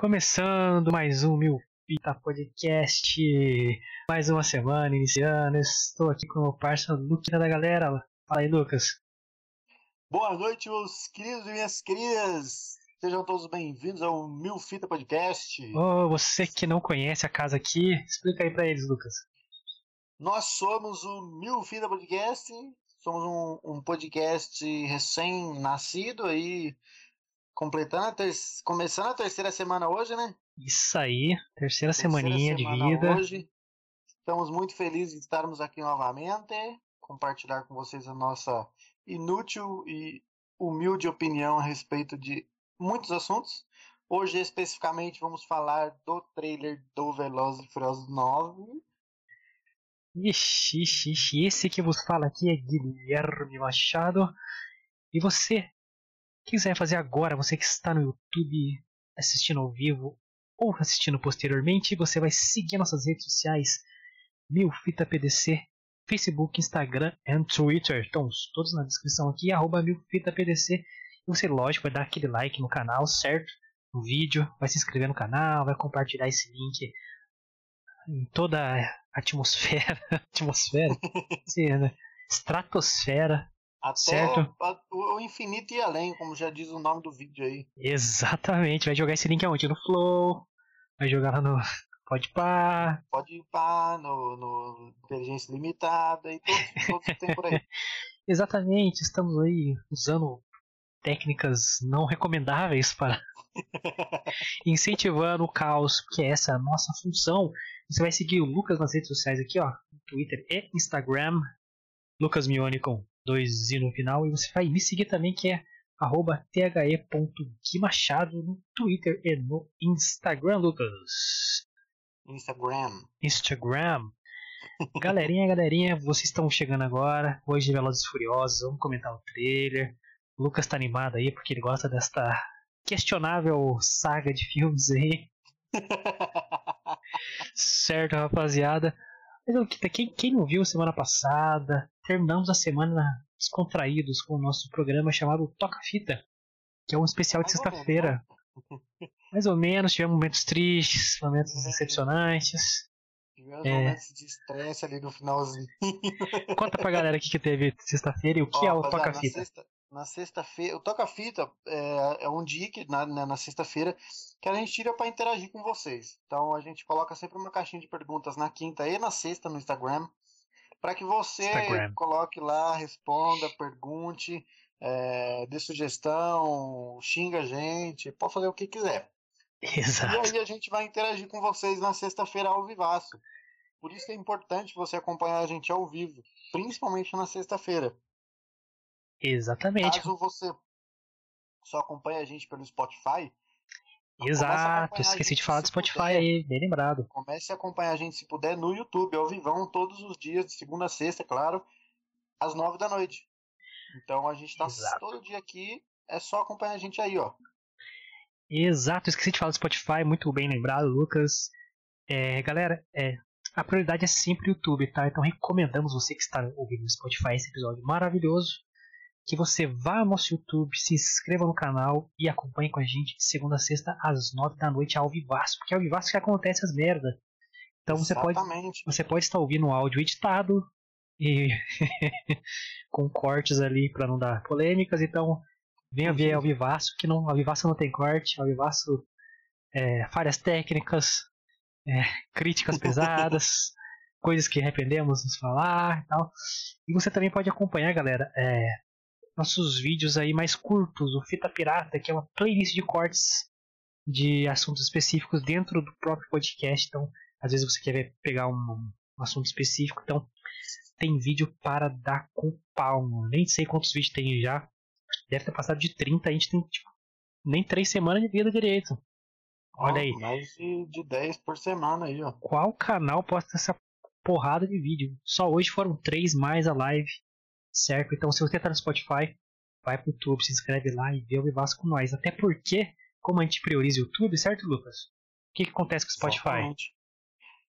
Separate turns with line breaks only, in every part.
Começando mais um Mil Fita Podcast, mais uma semana iniciando. Estou aqui com o parceiro Luquinha da galera. Fala aí, Lucas.
Boa noite, meus queridos e minhas queridas. Sejam todos bem-vindos ao Mil Fita Podcast.
Oh, você que não conhece a casa aqui, explica aí pra eles, Lucas.
Nós somos o Mil Fita Podcast. Somos um, um podcast recém-nascido aí, completando a ter... começando a terceira semana hoje, né?
Isso aí, terceira, terceira semaninha
semana
de vida.
Hoje. Estamos muito felizes de estarmos aqui novamente, compartilhar com vocês a nossa inútil e humilde opinião a respeito de muitos assuntos. Hoje, especificamente, vamos falar do trailer do Velozes e Furiosos 9.
Ixi, ixi, ixi, esse que vos fala aqui é Guilherme Machado. E você, que quiser fazer agora, você que está no YouTube assistindo ao vivo ou assistindo posteriormente, você vai seguir nossas redes sociais, Milfita PDC, Facebook, Instagram e Twitter. Estão todos na descrição aqui, arroba MilfitaPDC. E você, lógico, vai dar aquele like no canal, certo? No vídeo, vai se inscrever no canal, vai compartilhar esse link em toda a atmosfera, atmosfera, sim, né? estratosfera,
Até
certo?
a- o infinito e além, como já diz o nome do vídeo aí.
Exatamente, vai jogar esse link aonde? No Flow, vai jogar lá no Podpah,
Pode pá, no, no Inteligência Limitada e todos, todos que tem por aí.
Exatamente, estamos aí usando técnicas não recomendáveis para incentivando o caos, que é essa a nossa função. Você vai seguir o Lucas nas redes sociais aqui, ó, Twitter e Instagram, Lucas Mione com dois i no final, e você vai me seguir também, que é arroba the.guimachado no Twitter e no Instagram, Lucas.
Instagram.
Instagram. Galerinha, galerinha, vocês estão chegando agora. Hoje, Velozes Furiosos, vamos comentar o trailer. O Lucas tá animado aí porque ele gosta desta questionável saga de filmes aí. Certo, rapaziada. Mas Luquita, quem, quem não viu semana passada, terminamos a semana descontraídos com o nosso programa chamado Toca Fita, que é um especial de
menos,
sexta-feira. Mais ou menos, tivemos momentos tristes, momentos
É.
decepcionantes.
Tivemos
É.
momentos de estresse ali no finalzinho.
Conta pra galera o que, que teve sexta-feira e o que
Ó,
é o Toca Fita.
Na sexta- na sexta-feira, o Toca Fita é, é um dia que, na, na, na sexta-feira que a gente tira para interagir com vocês. Então a gente coloca sempre uma caixinha de perguntas na quinta e na sexta no Instagram para que você
Instagram.
coloque lá, responda, pergunte, é, dê sugestão, xinga a gente, pode fazer o que quiser. E
Exato.
aí a gente vai interagir com vocês na sexta-feira ao vivaço. Por isso é importante você acompanhar a gente ao vivo, principalmente na sexta-feira.
Exatamente.
Caso você só acompanhe a gente pelo Spotify,
Exato.
acompanhar a
Esqueci de falar do Spotify
puder.
aí, bem lembrado.
comece a acompanhar a gente se puder no YouTube, ao vivão, todos os dias, de segunda a sexta, claro, às nove da noite. Então a gente tá
Exato.
todo dia aqui, é só acompanhar a gente aí, ó.
Exato, esqueci de falar do Spotify, muito bem lembrado, Lucas. É, galera, é, a prioridade é sempre o YouTube, tá? Então recomendamos você que está ouvindo no Spotify esse episódio maravilhoso, que você vá ao nosso YouTube, se inscreva no canal e acompanhe com a gente de segunda a sexta às nove da noite ao vivaço, porque é ao vivaço que acontece as merda. Então você pode,
Exatamente.
você pode estar ouvindo um áudio editado e com cortes ali para não dar polêmicas, então venha ver ao vivaço, que não, ao vivaço não tem corte, ao vivaço é, falhas técnicas, é, críticas pesadas, coisas que arrependemos nos falar e tal. E você também pode acompanhar, galera, é, nossos vídeos aí mais curtos, o Fita Pirata, que é uma playlist de cortes de assuntos específicos dentro do próprio podcast. Então, às vezes você quer pegar um, um assunto específico, então tem vídeo para dar com pau. mano. Nem sei quantos vídeos tem já. Deve ter passado de 30, a gente tem tipo, nem 3 semanas de vida direito. Olha aí,
Mais de, de 10 por semana aí, ó.
qual canal posta essa porrada de vídeo? Só hoje foram 3 mais a live, certo? Então se você tá no Spotify, vai pro YouTube, se inscreve lá e vê o Vivaço com nós. Até porque, como a gente prioriza o YouTube, certo, Lucas? O que, que acontece com o Spotify?
Exatamente.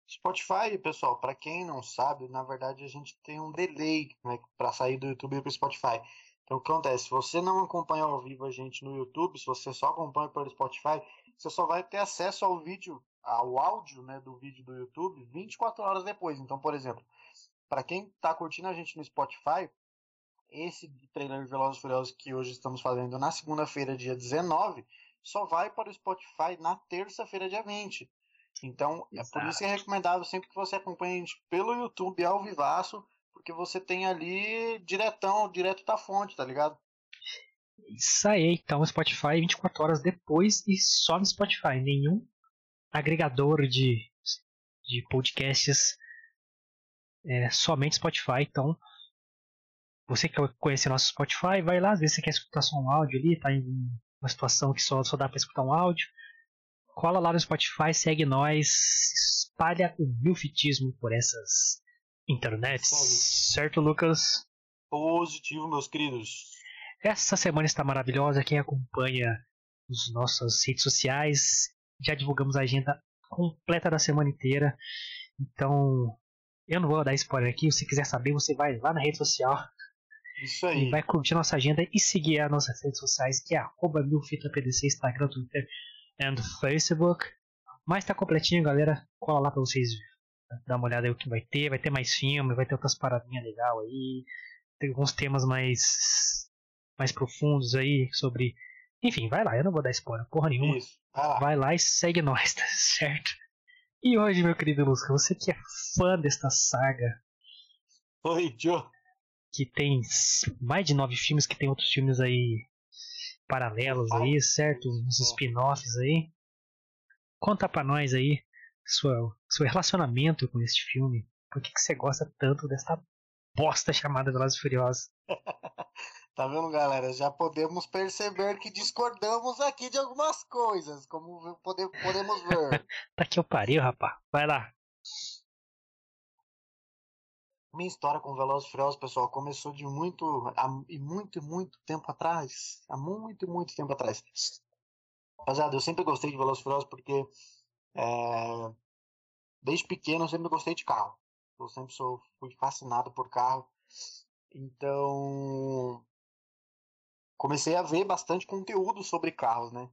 Spotify, pessoal, para quem não sabe, na verdade a gente tem um delay né, para sair do YouTube para o Spotify. Então o que acontece? Se você não acompanha ao vivo a gente no YouTube, se você só acompanha pelo Spotify, você só vai ter acesso ao vídeo, ao áudio né, do vídeo do YouTube 24 horas depois. Então, por exemplo, para quem está curtindo a gente no Spotify, esse trailer de Velozes e Furiosos que hoje estamos fazendo na segunda-feira, dia 19, só vai para o Spotify na terça-feira, dia 20. Então, Exato. é por isso que é recomendável sempre que você acompanhe a gente pelo YouTube ao vivaço, porque você tem ali diretão, direto da fonte, tá ligado?
Isso aí, então Spotify 24 horas depois e só no Spotify, nenhum agregador de, de podcasts, é somente Spotify, então você que quer conhecer nosso Spotify, vai lá, às vezes você quer escutar só um áudio ali, tá em uma situação que só, só dá para escutar um áudio, cola lá no Spotify, segue nós, espalha o milfitismo por essas internets, certo Lucas?
Positivo, meus queridos.
Essa semana está maravilhosa. Quem acompanha as nossas redes sociais, já divulgamos a agenda completa da semana inteira. Então, eu não vou dar spoiler aqui. Se quiser saber, você vai lá na rede social.
Isso aí.
E vai curtir nossa agenda e seguir as nossas redes sociais, que é arroba milfitapdc, Instagram, Twitter e Facebook. Mas tá completinho, galera. Cola lá pra vocês dar uma olhada aí o que vai ter. Vai ter mais filme, vai ter outras paradinhas legal aí. Tem alguns temas mais mais profundos aí sobre. Enfim, vai lá, eu não vou dar spoiler, porra nenhuma.
Isso. Ah.
Vai lá e segue nós, tá certo? E hoje, meu querido Lusca, você que é fã desta saga.
Oi, Joe.
Que tem mais de nove filmes, que tem outros filmes aí paralelos aí, certo? Uns spin-offs aí. Conta pra nós aí sua, seu relacionamento com este filme. Por que, que você gosta tanto desta bosta chamada Velozes Furiosos?
Tá vendo, galera? Já podemos perceber que discordamos aqui de algumas coisas, como pode, podemos ver.
tá que eu pariu, rapaz. Vai lá.
Minha história com Velozes e Furiosos, pessoal, começou de muito, e muito, muito tempo atrás. Há muito, muito tempo atrás. Rapaziada, eu sempre gostei de Velozes e Furiosos porque é, desde pequeno eu sempre gostei de carro. Eu sempre sou, fui fascinado por carro. Então, comecei a ver bastante conteúdo sobre carros, né?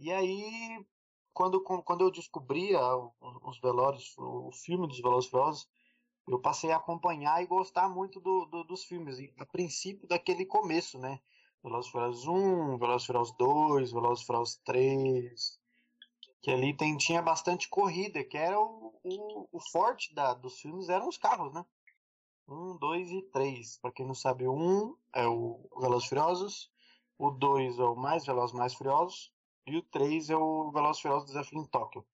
E aí, quando, quando eu descobria os Velozes, o filme dos Velozes Furiosos, eu passei a acompanhar e gostar muito do, do, dos filmes, a princípio daquele começo, né? Furiosos 1, Velozes Furiosos 2, Velozes Furiosos 3, que ali tem, tinha bastante corrida, que era o, o, o forte da, dos filmes eram os carros, né? Um, dois e três. Para quem não sabe, o um é o Velozes Furiosos, o dois é o Mais Velozes Mais Furiosos e o três é o Velozes Furiosos Desafio em Tóquio.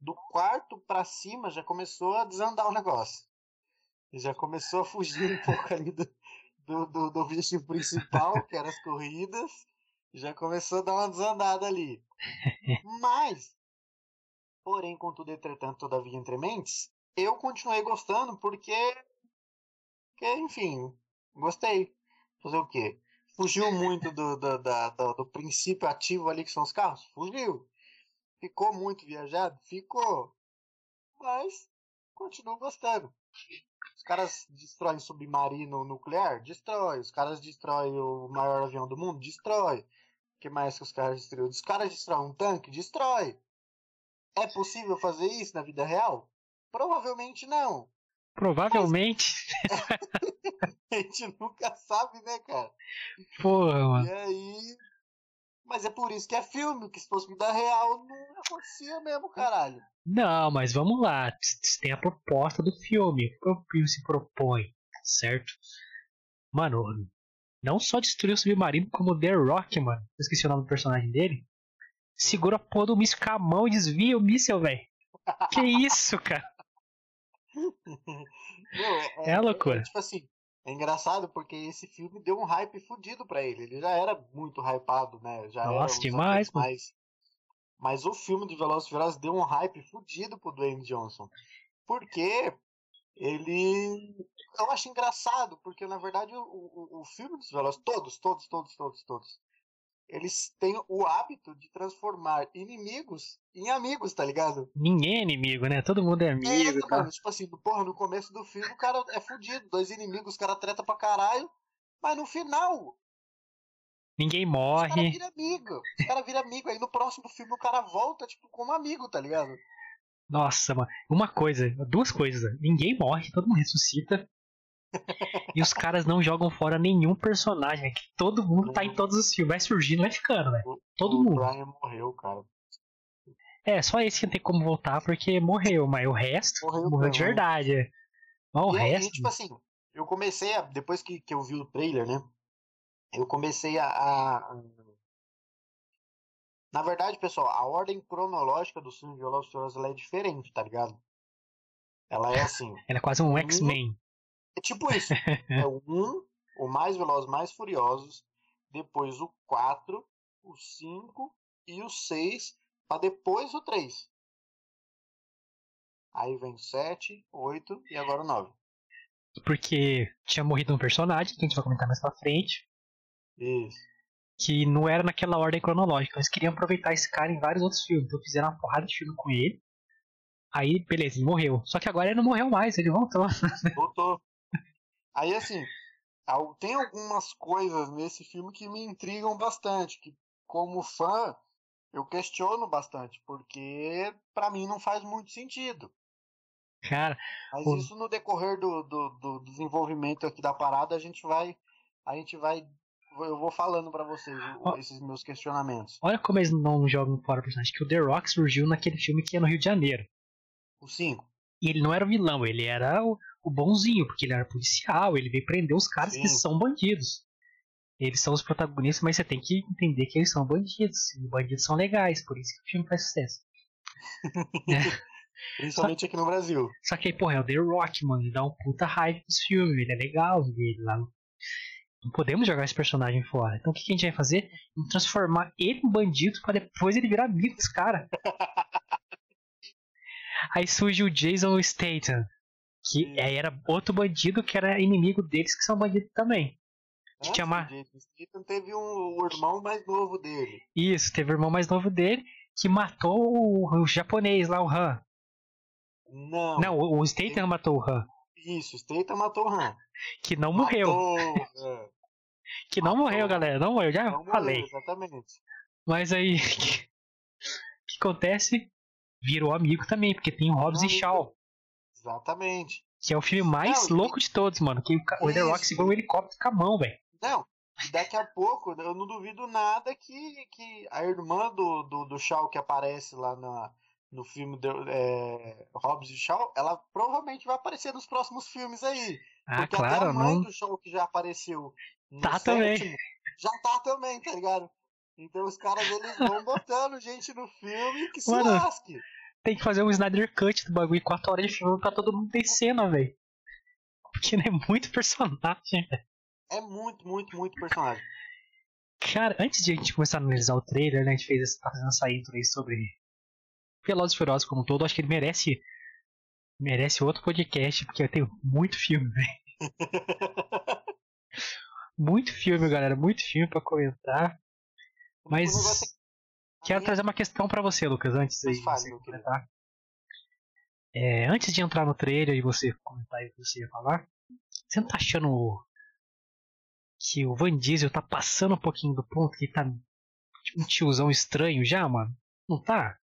Do quarto para cima já começou a desandar o negócio. Já começou a fugir um pouco ali do, do, do, do objetivo principal, que eram as corridas. Já começou a dar uma desandada ali. Mas, porém, contudo, entretanto, todavia, entre mentes, eu continuei gostando porque porque, enfim, gostei. Fazer o quê? Fugiu muito do, do, da, do, do princípio ativo ali que são os carros? Fugiu. Ficou muito viajado? Ficou. Mas continuo gostando. Os caras destroem submarino nuclear? Destrói. Os caras destroem o maior avião do mundo? Destrói. O que mais que os caras destruíram? Os caras destroem um tanque? Destrói. É possível fazer isso na vida real? Provavelmente não.
Provavelmente.
a gente nunca sabe, né, cara?
Porra, mano.
E aí. Mas é por isso que é filme, que se fosse vida real não acontecia mesmo, caralho.
Não, mas vamos lá. Tem a proposta do filme. O que o filme se propõe, certo? Mano, não só destruiu o submarino, como The Rock, mano. Eu esqueci o nome do personagem dele. Segura a porra do míssil com a mão e desvia o míssil, velho. Que isso, cara?
Meu, é, é loucura. É, tipo assim, é engraçado porque esse filme deu um hype fudido pra ele. Ele já era muito hypado, né? Já
Nossa,
era
demais,
mas, mas o filme de Velozes Furiosos deu um hype fudido pro Dwayne Johnson. Porque ele. Eu acho engraçado, porque na verdade o, o, o filme dos Velozes, todos, todos, todos, todos, todos, eles têm o hábito de transformar inimigos em amigos, tá ligado?
Ninguém é inimigo, né? Todo mundo é amigo. É,
tá? mano, tipo assim, porra, no começo do filme o cara é fudido, dois inimigos, os cara treta pra caralho, mas no final
Ninguém
Os caras
morre.
viram amigo. Os caras viram amigo. Aí no próximo filme o cara volta, tipo, como amigo, tá ligado?
Nossa, mano. Uma coisa, duas coisas. Ninguém morre, todo mundo ressuscita. e os caras não jogam fora nenhum personagem, né? Que todo mundo tá em todos os filmes. Vai surgindo, vai ficando, velho.
O-
Todo
o
mundo.
Brian morreu, cara.
É, só esse que não tem como voltar porque morreu, mas o resto
Morreu
morreu de verdade. Mas o
E
resto.
tipo assim, eu comecei a. Depois que, que eu vi o trailer, né? Eu comecei a, a- Na verdade, pessoal, a ordem cronológica do filme de Velozes e Furiosos ela é diferente, tá ligado? Ela é assim.
Ele é quase um X-Men.
É tipo isso. É o 1, o mais Velozes mais Furiosos, depois o 4, o 5 e o 6, pra depois o 3. Aí vem o 7, 8 e agora o 9.
Porque tinha morrido um personagem, que a gente vai comentar mais pra frente,
Isso.
que não era naquela ordem cronológica. Eles queriam aproveitar esse cara em vários outros filmes. Então fizeram uma porrada de filme com ele. Aí, beleza, ele morreu. Só que agora ele não morreu mais, ele voltou.
Voltou. Aí assim, tem algumas coisas nesse filme que me intrigam bastante, que como fã eu questiono bastante, porque pra mim não faz muito sentido.
Cara,
Mas
Pô.
isso no decorrer do, do, do desenvolvimento aqui da parada a gente vai, a gente vai, eu vou falando pra vocês o- esses meus questionamentos.
olha como eles não jogam fora o personagem. Que o The Rock surgiu naquele filme que é no Rio de Janeiro.
O 5.
E ele não era o vilão, ele era o, o bonzinho, porque ele era policial, ele veio prender os caras que
Sim.
são bandidos. Eles são os protagonistas, mas você tem que entender que eles são bandidos. E bandidos são legais, por isso que o filme faz sucesso.
Principalmente aqui no Brasil.
Só que aí, porra, é o The Rock, mano. Ele dá um puta hype pros filmes, ele é legal, ele lá. Não podemos jogar esse personagem fora. Então o que, que a gente vai fazer? Vamos transformar ele em bandido pra depois ele virar amigo dos caras. aí surge o Jason Statham, que aí era outro bandido que era inimigo deles, que são bandidos também.
Antes
te amar.
do Jason Statham teve um, o irmão mais novo dele.
Isso, teve o irmão mais novo dele que matou o, o japonês lá, o Han.
Não.
Não, o, o Statham matou o Han.
Isso, Statham matou o Han.
Que não morreu.
Matou o.
Que não
matou.
morreu, galera. Não morreu, já
Não morreu,
falei.
exatamente.
Mas aí, o que, que acontece? Virou amigo também, porque tem o Hobbs e. Shaw,
Exatamente.
que é o filme mais
Não, e-
louco de todos, mano. Que o, The Rock segura um helicóptero com a mão, velho.
Não, e daqui a pouco, eu não duvido nada que, que a irmã do, do, do Shaw que aparece lá na, no filme do, é, Hobbs e Shaw, ela provavelmente vai aparecer nos próximos filmes aí.
Ah,
Porque até
claro,
a mãe
não.
do Shaw que já apareceu no
Tá também.
sétimo, já tá também, tá ligado? Então os caras eles vão botando gente no filme que se
Mano,
lasque.
Tem que fazer um Snyder Cut do bagulho, 4 horas de filme pra todo mundo ter cena, velho. Porque é muito personagem, velho.
É muito, muito, muito personagem.
Cara, antes de a gente começar a analisar o trailer, né, a gente fez essa, tá fazendo essa intro aí sobre Velozes e Furiosos como um todo, acho que ele merece merece outro podcast, porque eu tenho muito filme, velho. Muito filme, galera, muito filme pra comentar. Mas
O negócio é-
quero
a minha-
trazer uma questão pra você, Lucas, antes de você comentar. É, antes de entrar no trailer e você comentar aí o que você ia falar, você não tá achando que o Van Diesel tá passando um pouquinho do ponto, que tá um tiozão estranho já, mano? Não tá?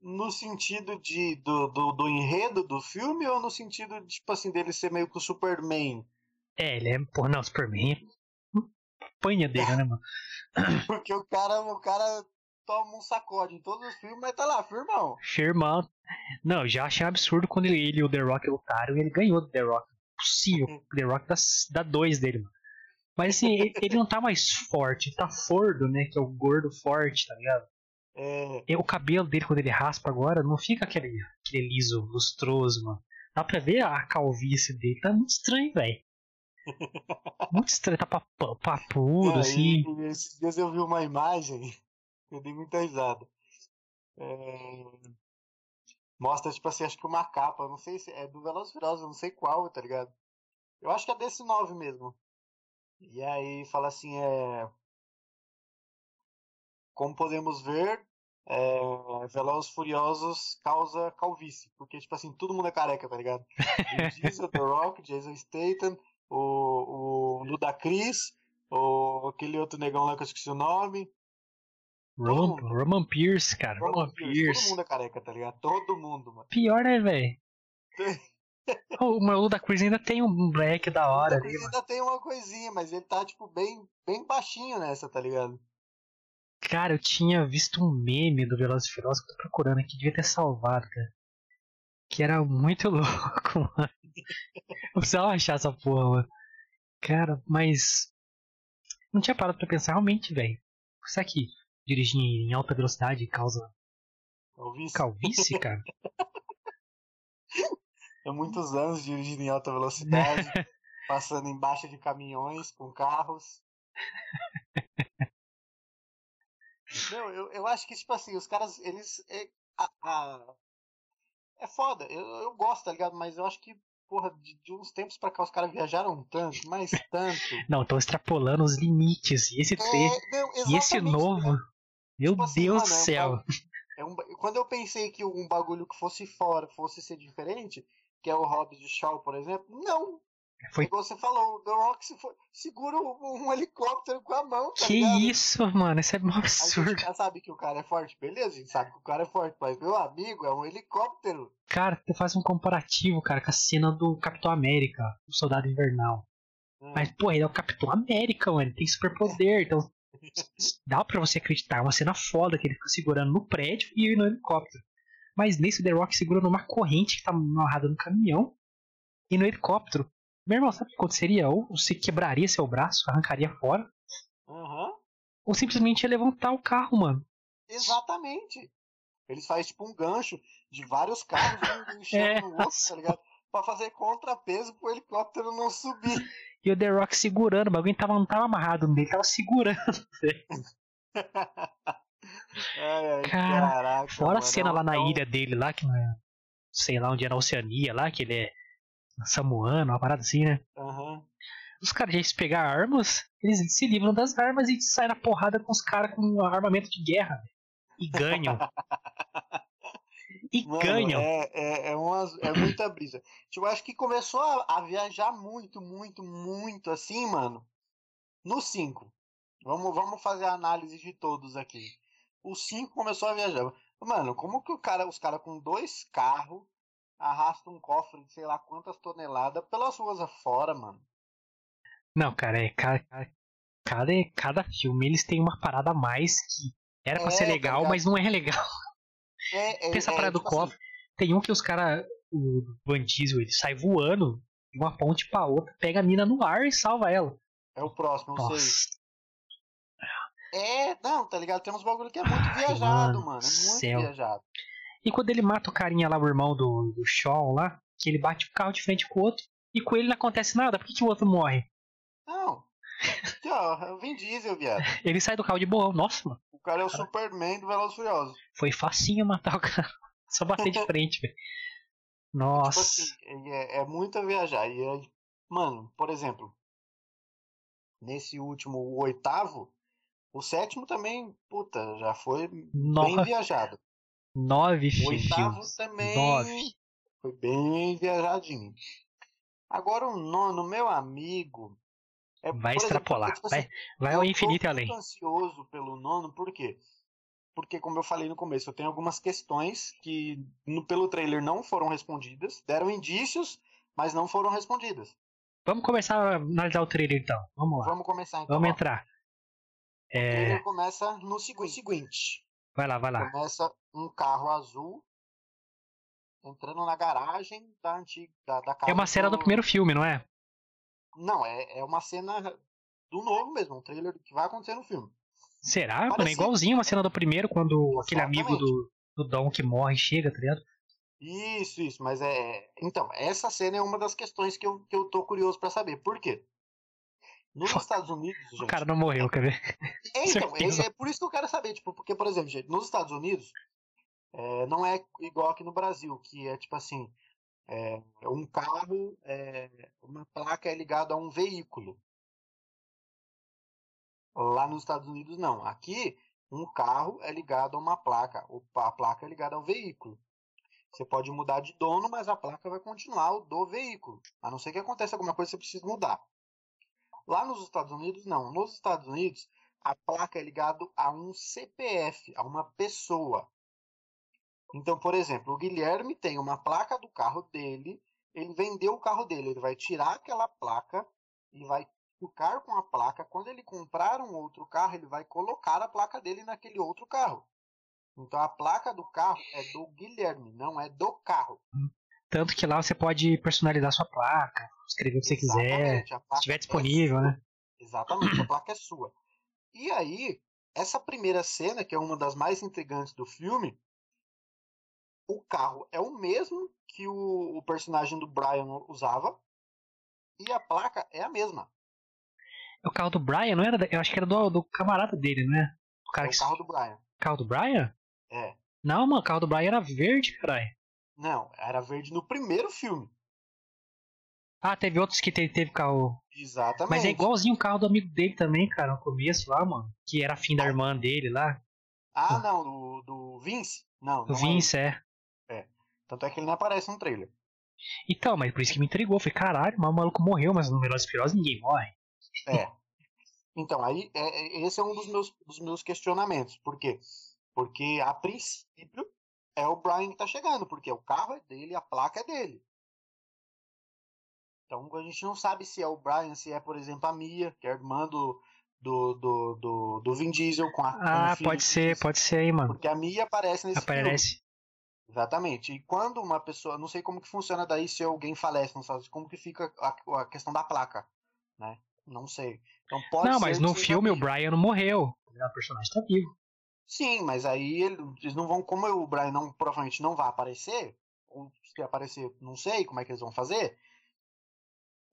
No sentido de, do, do, do enredo do filme ou no sentido, tipo assim, dele ser meio que o Superman?
É, ele é, pô, não, Superman é panha dele, né, mano?
Porque o cara, o cara toma um sacode em todos os filmes, mas tá lá, firmão.
Firmão. Não, já achei absurdo quando ele, ele e o The Rock lutaram e ele ganhou do The Rock. Possível, o The Rock dá, dá dois dele, mano. Mas assim, ele, ele não tá mais forte, ele tá fordo, né? Que é o gordo forte, tá ligado?
É,
E o cabelo dele, quando ele raspa agora, não fica aquele, aquele liso, lustroso, mano. Dá pra ver a calvície dele, tá muito estranho, velho. Muito estranho, tá papu- papudo, assim.
esses dias eu vi uma imagem, eu dei muita risada. É, mostra, tipo assim, acho que uma capa, não sei se é do Velozes e Furiosos, não sei qual, tá ligado? Eu acho que é desse 9 mesmo. E aí fala assim, é... Como podemos ver, é... Velozes e Furiosos causa calvície. Porque, tipo assim, todo mundo é careca, tá ligado? Diesel, The Rock, Jason Statham, o, o Ludacris, O, aquele outro negão lá que eu esqueci o nome.
Roman, Roman Pierce, cara. Roman, Roman Pierce. Pierce.
Todo mundo é careca, tá ligado? Todo mundo, mano.
Pior, né, velho? o Malu da Cruz ainda tem um black da hora ali.
Ainda mano. tem uma coisinha, mas ele tá, tipo, bem, bem baixinho nessa, tá ligado?
Cara, eu tinha visto um meme do Velozes e Ferozes que eu tô procurando aqui, devia ter salvado, cara. Que era muito louco, mano. Eu precisava achar essa porra, mano. Cara, mas. Não tinha parado pra pensar realmente, velho. Será que dirigir em alta velocidade causa.
Calvície?
Calvície, cara?
É muitos anos dirigindo em alta velocidade, passando embaixo de caminhões com carros. Meu, eu, eu acho que, tipo assim, os caras, eles. É, a, a, é foda, eu, eu gosto, tá ligado? Mas eu acho que, porra, de, de uns tempos pra cá os caras viajaram tanto, mas tanto.
Não, estão extrapolando os limites. E esse é, e esse novo. Meu tipo assim, Deus do céu.
É um, é um, quando eu pensei que um bagulho que fosse fora fosse ser diferente, que é o Hobbs de Shaw, por exemplo, não. Foi... Igual você falou, o The Rock se for, segura um, um, helicóptero com a mão. Tá
que
ligado?
isso, mano, isso é um absurdo. A
gente já sabe que o cara é forte, beleza? A gente sabe que o cara é forte, mas meu amigo, é um helicóptero.
Cara, tu faz um comparativo, cara, com a cena do Capitão América, o Soldado Invernal. Hum. Mas, pô, ele é o Capitão América, mano, ele tem superpoder, então dá pra você acreditar. É uma cena foda que ele fica segurando no prédio e no helicóptero. Mas nesse The Rock segura numa corrente que tá amarrada no caminhão e no helicóptero. Meu irmão, sabe o que aconteceria? Ou você quebraria seu braço, arrancaria fora.
Uhum.
Ou simplesmente ia levantar o carro, mano.
Exatamente. Eles fazem tipo um gancho de vários carros enchendo é, no outro, tá ligado? Pra fazer contrapeso pro helicóptero não subir.
E o The Rock segurando, o bagulho tava, não tava amarrado nele, tava segurando.
Ai, Cara, caraca,
fora mano, a cena lá na ilha dele, lá, que é, sei lá onde é na Oceania, lá, que ele é samuano, uma parada assim, né?
Uhum.
Os caras já se pegar armas, eles se livram das armas e saem na porrada com os caras com armamento de guerra. E ganham. e Mano, ganham.
É, é, é, uma, é muita brisa. Tipo, eu acho que começou a, a, viajar muito, muito, muito assim, mano. No 5. Vamos, vamos fazer a análise de todos aqui o 5 começou a viajar. Mano, como que o cara, os caras com dois carros arrastam um cofre de sei lá quantas toneladas pelas ruas afora, mano?
Não, cara, é cada, cada, cada filme eles têm uma parada a mais que era pra é, ser tá legal, tá mas não é legal.
É, é,
Tem essa
é,
parada
tipo
do cofre. Assim, tem um que os caras, o Van Diesel, ele sai voando de uma ponte pra outra, pega a mina no ar e salva ela.
É o próximo, não sei. É, não, tá ligado? Tem uns bagulho que é muito Ai, viajado, mano. mano. É muito céu. viajado.
E quando ele mata o carinha lá, o irmão do, do Shaw lá, que ele bate o carro de frente com o outro, e com ele não acontece nada, por que, que o outro morre?
Não. Aqui, ó, Vin Diesel, viado.
Ele sai do carro de boa, nossa, mano.
O cara é o Superman do Veloz Furioso.
Foi facinho matar o cara. Só bater de frente, velho. Nossa.
Tipo assim, é, é muito viajar. E é, mano, por exemplo, nesse último, o oitavo, o sétimo também, puta, já foi Nove. bem viajado.
Nove
o oitavo filmes. também
Nove.
foi bem viajadinho. Agora o nono, meu amigo.
É, vai extrapolar, exemplo, vai, vai ao infinito e além.
Eu tô ansioso pelo nono, por quê? Porque, como eu falei no começo, eu tenho algumas questões que no, pelo trailer não foram respondidas, deram indícios, mas não foram respondidas.
Vamos começar a analisar o trailer então. Vamos lá.
Vamos começar então.
Vamos ó. entrar.
É... Ele começa no seguinte.
Vai lá, vai lá.
Começa um carro azul entrando na garagem da antiga da, da casa.
É uma cena do... do primeiro filme, não é?
Não, é, é uma cena do novo mesmo, um trailer que vai acontecer no filme.
Será? Mano, é igualzinho uma cena do primeiro, quando Exatamente. aquele amigo do, do Dom que morre chega, tá ligado?
Isso, isso, mas é. Então, essa cena é uma das questões que eu, que eu tô curioso para saber. Por quê? Nos Estados Unidos, gente.
O cara não morreu, quer ver?
É, então, é, é, por isso que eu quero saber, tipo, porque, por exemplo, gente, nos Estados Unidos, é, não é igual aqui no Brasil, que é tipo assim, é, um carro, é, uma placa é ligada a um veículo. Lá nos Estados Unidos, não. Aqui, um carro é ligado a uma placa, a placa é ligada ao veículo. Você pode mudar de dono, mas a placa vai continuar o do veículo. A não ser que aconteça alguma coisa, você precisa mudar. Lá nos Estados Unidos, não. Nos Estados Unidos, a placa é ligada a um CPF, a uma pessoa. Então, por exemplo, o Guilherme tem uma placa do carro dele, ele vendeu o carro dele, ele vai tirar aquela placa e vai ficar com a placa. Quando ele comprar um outro carro, ele vai colocar a placa dele naquele outro carro. Então a placa do carro é do Guilherme, não é do carro.
Tanto que lá você pode personalizar sua placa, escrever o que você quiser, se estiver disponível,
é
né?
Exatamente, a placa é sua. E aí, essa primeira cena, que é uma das mais intrigantes do filme, o carro é o mesmo que o, o personagem do Brian usava e a placa é a mesma.
O carro do Brian não era? Eu acho que era do, do camarada dele, não é?
O, cara é o carro do Brian.
Carro do Brian?
É.
Não, mano, o carro do Brian era verde, caralho.
Não, era verde no primeiro filme.
Ah, teve outros que teve, teve carro.
Exatamente.
Mas é igualzinho o carro do amigo dele também, cara, no começo lá, mano. Que era fim da irmã dele lá.
Ah, não, do, do Vince? Não.
Do Vince, é.
é. Tanto é que ele não aparece no trailer.
Então, mas por isso que me intrigou. Falei, caralho, mas o maluco morreu, mas no Velozes Furiosos ninguém morre.
É. Então, aí, é, é, esse é um dos meus, dos meus questionamentos. Por quê? Porque, a princípio, é o Brian que tá chegando, porque o carro é dele, a placa é dele. Então, a gente não sabe se é o Brian, se é, por exemplo, a Mia, que é a irmã do, do, do, do, do Vin Diesel com a
Ah, com pode ser, pode ser aí, mano.
Porque a Mia aparece nesse
Aparece.
Filme. Exatamente. E quando uma pessoa, não sei como que funciona daí se alguém falece, não sabe como que fica a, a questão da placa, né? Não sei. Então pode
Não, mas no filme o Brian não morreu. O personagem tá vivo.
Sim, mas aí eles não vão, como o Brian não provavelmente não vai aparecer, ou se aparecer, não sei como é que eles vão fazer.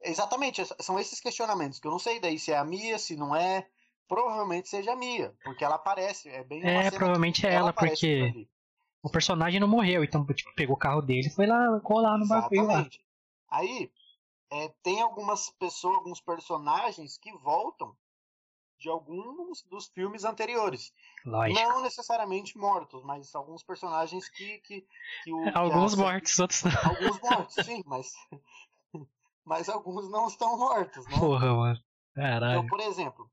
Exatamente, são esses questionamentos que eu não sei daí se é a Mia, se não é. Provavelmente seja a Mia, porque ela aparece, é bem
É, provavelmente é ela, ela porque o personagem não morreu, então tipo, pegou o carro dele e foi lá colar no bagulho lá.
Aí, é, tem algumas pessoas, alguns personagens que voltam de alguns dos filmes anteriores.
Lógico.
Não necessariamente mortos, mas alguns personagens que. que, que o,
alguns que mortos, outros não.
Alguns mortos, sim, mas. mas alguns não estão mortos, né?
Porra, mano. Caralho.
Então, por exemplo,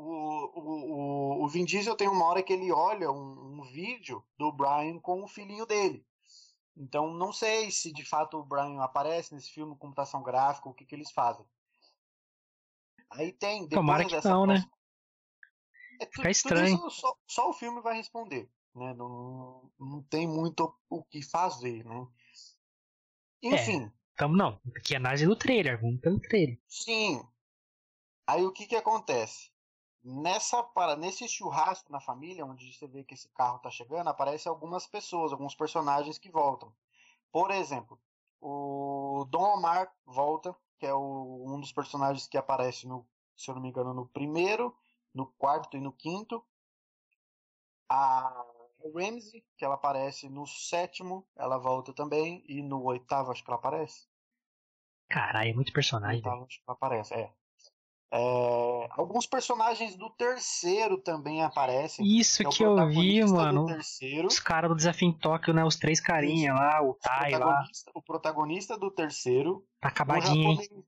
o, o, o, Vin Diesel tem uma hora que ele olha um, um vídeo do Brian com o filhinho dele. Então não sei se de fato o Brian aparece nesse filme, computação gráfica, o que, que eles fazem. Aí tem.
Tomara que não, né?
É, Fica estranho. Só, só, o filme vai responder. Né? Não, não tem muito o que fazer, né? Enfim. É,
então, não, aqui é análise do trailer, vamos pelo trailer.
Sim. Aí o que que acontece? Nessa para nesse churrasco na família, onde você vê que esse carro está chegando, aparecem algumas pessoas, alguns personagens que voltam. Por exemplo, o Dom Omar volta, que é o, um dos personagens que aparece no, se eu não me engano, no primeiro, no quarto e no quinto. A Ramsey, que ela aparece no sétimo, ela volta também, e no oitavo acho que ela aparece.
Caralho, é muito personagem.
Oitavo, acho que ela aparece, é. É, alguns personagens do terceiro também aparecem.
Isso
que, é
que eu vi, mano. Os caras do Desafio em Tóquio, né? Os três carinha lá, o Tai lá.
O protagonista do terceiro.
Tá acabadinho, hein?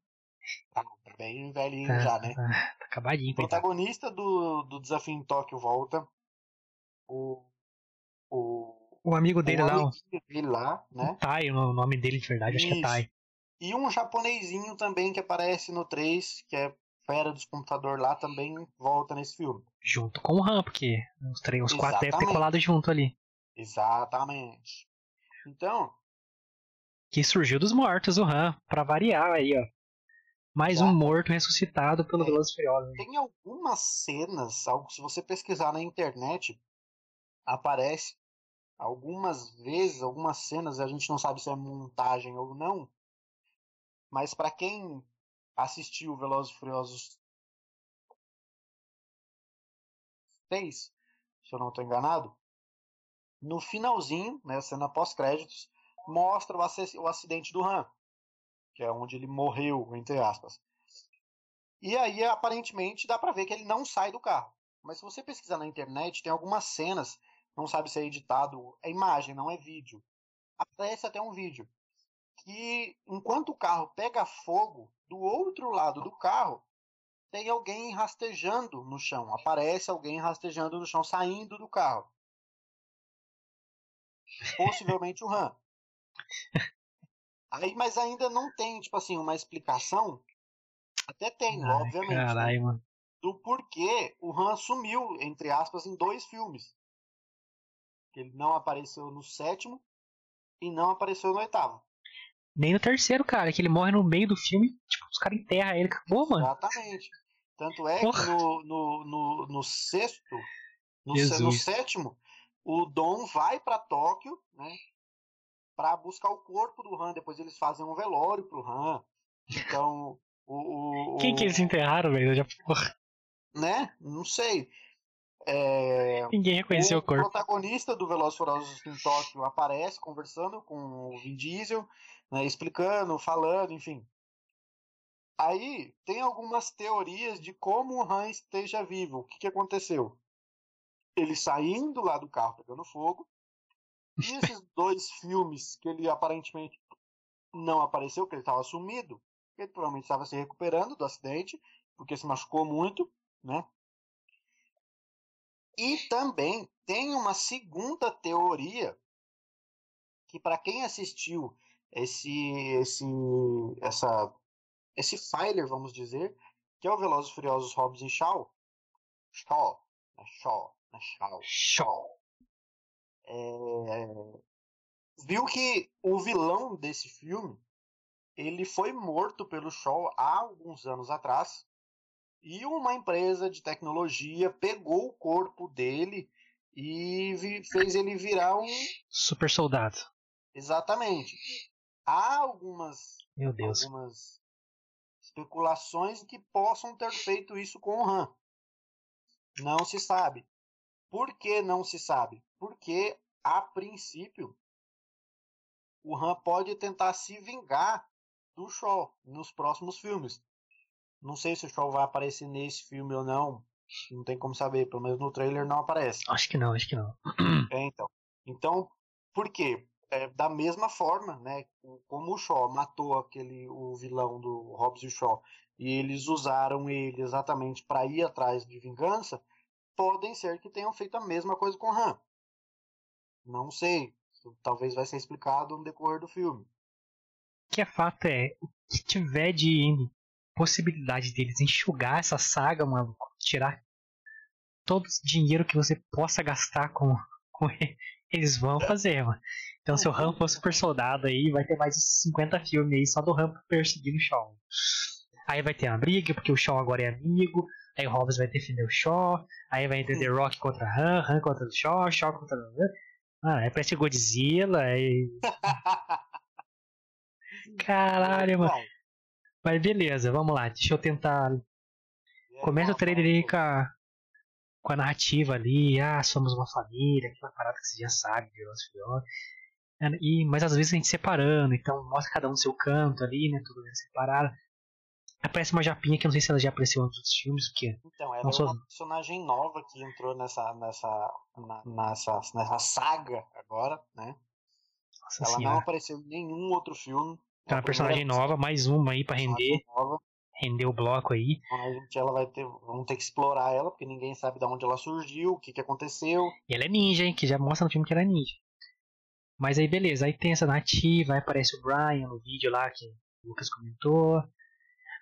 Tá, tá bem velhinho tá, já, né?
Tá, tá acabadinho. O
protagonista do, do Desafio em Tóquio volta. O. O,
o amigo dele
o
lá. O
dele lá, né?
O Tai, o nome dele de verdade, Isso. acho que é Tai.
E um japonesinho também que aparece no 3, que é fera dos computadores lá também volta nesse filme.
Junto com o Han, porque os, três, os quatro devem ter colado junto ali.
Exatamente. Então.
Que surgiu dos mortos, o Han, pra variar aí, ó. Mais um morto ressuscitado pelo é, Velozes Furiosos.
Tem algumas cenas, se você pesquisar na internet, aparece algumas vezes, algumas cenas, a gente não sabe se é montagem ou não, mas para quem assistiu Velozes e Furiosos 6, se eu não estou enganado, no finalzinho, né, cena pós-créditos, mostra o, acidente do Han, que é onde ele morreu, entre aspas. E aí, aparentemente, dá pra ver que ele não sai do carro. Mas se você pesquisar na internet, tem algumas cenas, não sabe se é editado, é imagem, não é vídeo. Aparece até um vídeo que enquanto o carro pega fogo, do outro lado do carro tem alguém rastejando no chão. Aparece alguém rastejando no chão, saindo do carro. Possivelmente o Han. Aí, mas ainda não tem, tipo assim, uma explicação. Até tem,
Ai,
obviamente. né,
Caralho, mano.
Do porquê o Han sumiu, entre aspas, em dois filmes. Ele não apareceu no sétimo e não apareceu no oitavo.
Nem no terceiro, cara, que ele morre no meio do filme, tipo, os caras enterram ele. Acabou, mano.
Exatamente. Tanto é
Porra.
que no, no, no, no sexto, no, no sétimo, o Dom vai pra Tóquio, né? Pra buscar o corpo do Han. Depois eles fazem um velório pro Han. Então, o. o
Quem que eles enterraram, velho? Já... Porra,
Né? Não sei. É,
ninguém reconheceu o
o
corpo.
protagonista do Velozes Furiosos em Tóquio aparece conversando com o Vin Diesel, né, explicando, falando, enfim. Aí tem algumas teorias de como o Han esteja vivo. O que, que aconteceu? Ele saindo lá do carro pegando fogo. E esses dois filmes que ele aparentemente não apareceu, que ele estava sumido, ele provavelmente estava se recuperando do acidente, porque se machucou muito, né? E também tem uma segunda teoria que para quem assistiu esse esse essa esse filer, vamos dizer, que é o Velozes e Furiosos Hobbs e Shaw, Shaw, não é Shaw, não é Shaw,
Show.
é, viu que o vilão desse filme ele foi morto pelo Shaw há alguns anos atrás e uma empresa de tecnologia pegou o corpo dele e fez ele virar um
Super soldado.
exatamente há algumas algumas especulações que possam ter feito isso com o Han. Não se sabe. Por que não se sabe? Porque, a princípio, o Han pode tentar se vingar do Shaw nos próximos filmes. Não sei se o Shaw vai aparecer nesse filme ou não. Não tem como saber. Pelo menos no trailer não aparece.
Acho que não, acho que não.
É, então. Então, por quê? É, da mesma forma, né? Como o Shaw matou aquele o vilão do Hobbs e Shaw e eles usaram ele exatamente para ir atrás de vingança, podem ser que tenham feito a mesma coisa com Han. Não sei. Talvez vai ser explicado no decorrer do filme.
O que é fato é, o que tiver de possibilidade deles enxugar essa saga, maluco, tirar todo o dinheiro que você possa gastar com, com ele, eles vão fazer, mano. Então se o Han for super soldado aí, vai ter mais de 50 filmes aí só do Han perseguindo o Shaw. Aí vai ter uma briga, porque o Shaw agora é amigo, aí o Hobbs vai defender o Shaw, aí vai ter The Rock contra Han, Han contra o Shaw, Shaw contra o Han. Ah, aí parece Godzilla, aí... Caralho, mano. Mas beleza, vamos lá, deixa eu tentar.
É
Começa o trailer aí com a, com a narrativa ali, ah, somos uma família, aquela parada que você já sabe, Velozes e Furiosos. É, E, mas às vezes a gente separando, então mostra cada um no seu canto ali, né, tudo separado. Aparece uma japinha que eu não sei se ela já apareceu em outros filmes, porque
Então, ela
Não
é
sou-
uma personagem nova que entrou nessa, nessa, na- nessa, nessa saga agora, né?
nossa
Ela não
senhora,
apareceu em nenhum outro filme.
é uma personagem nova, mais uma aí pra render,
nova.
render o bloco aí.
Então a gente ela vai ter, vamos ter que explorar ela, porque ninguém sabe de onde ela surgiu, o que, que aconteceu.
E ela é ninja, hein? Que já mostra no filme que ela é ninja. Mas aí beleza, aí tem essa narrativa, aí aparece o Brian no vídeo lá que o Lucas comentou.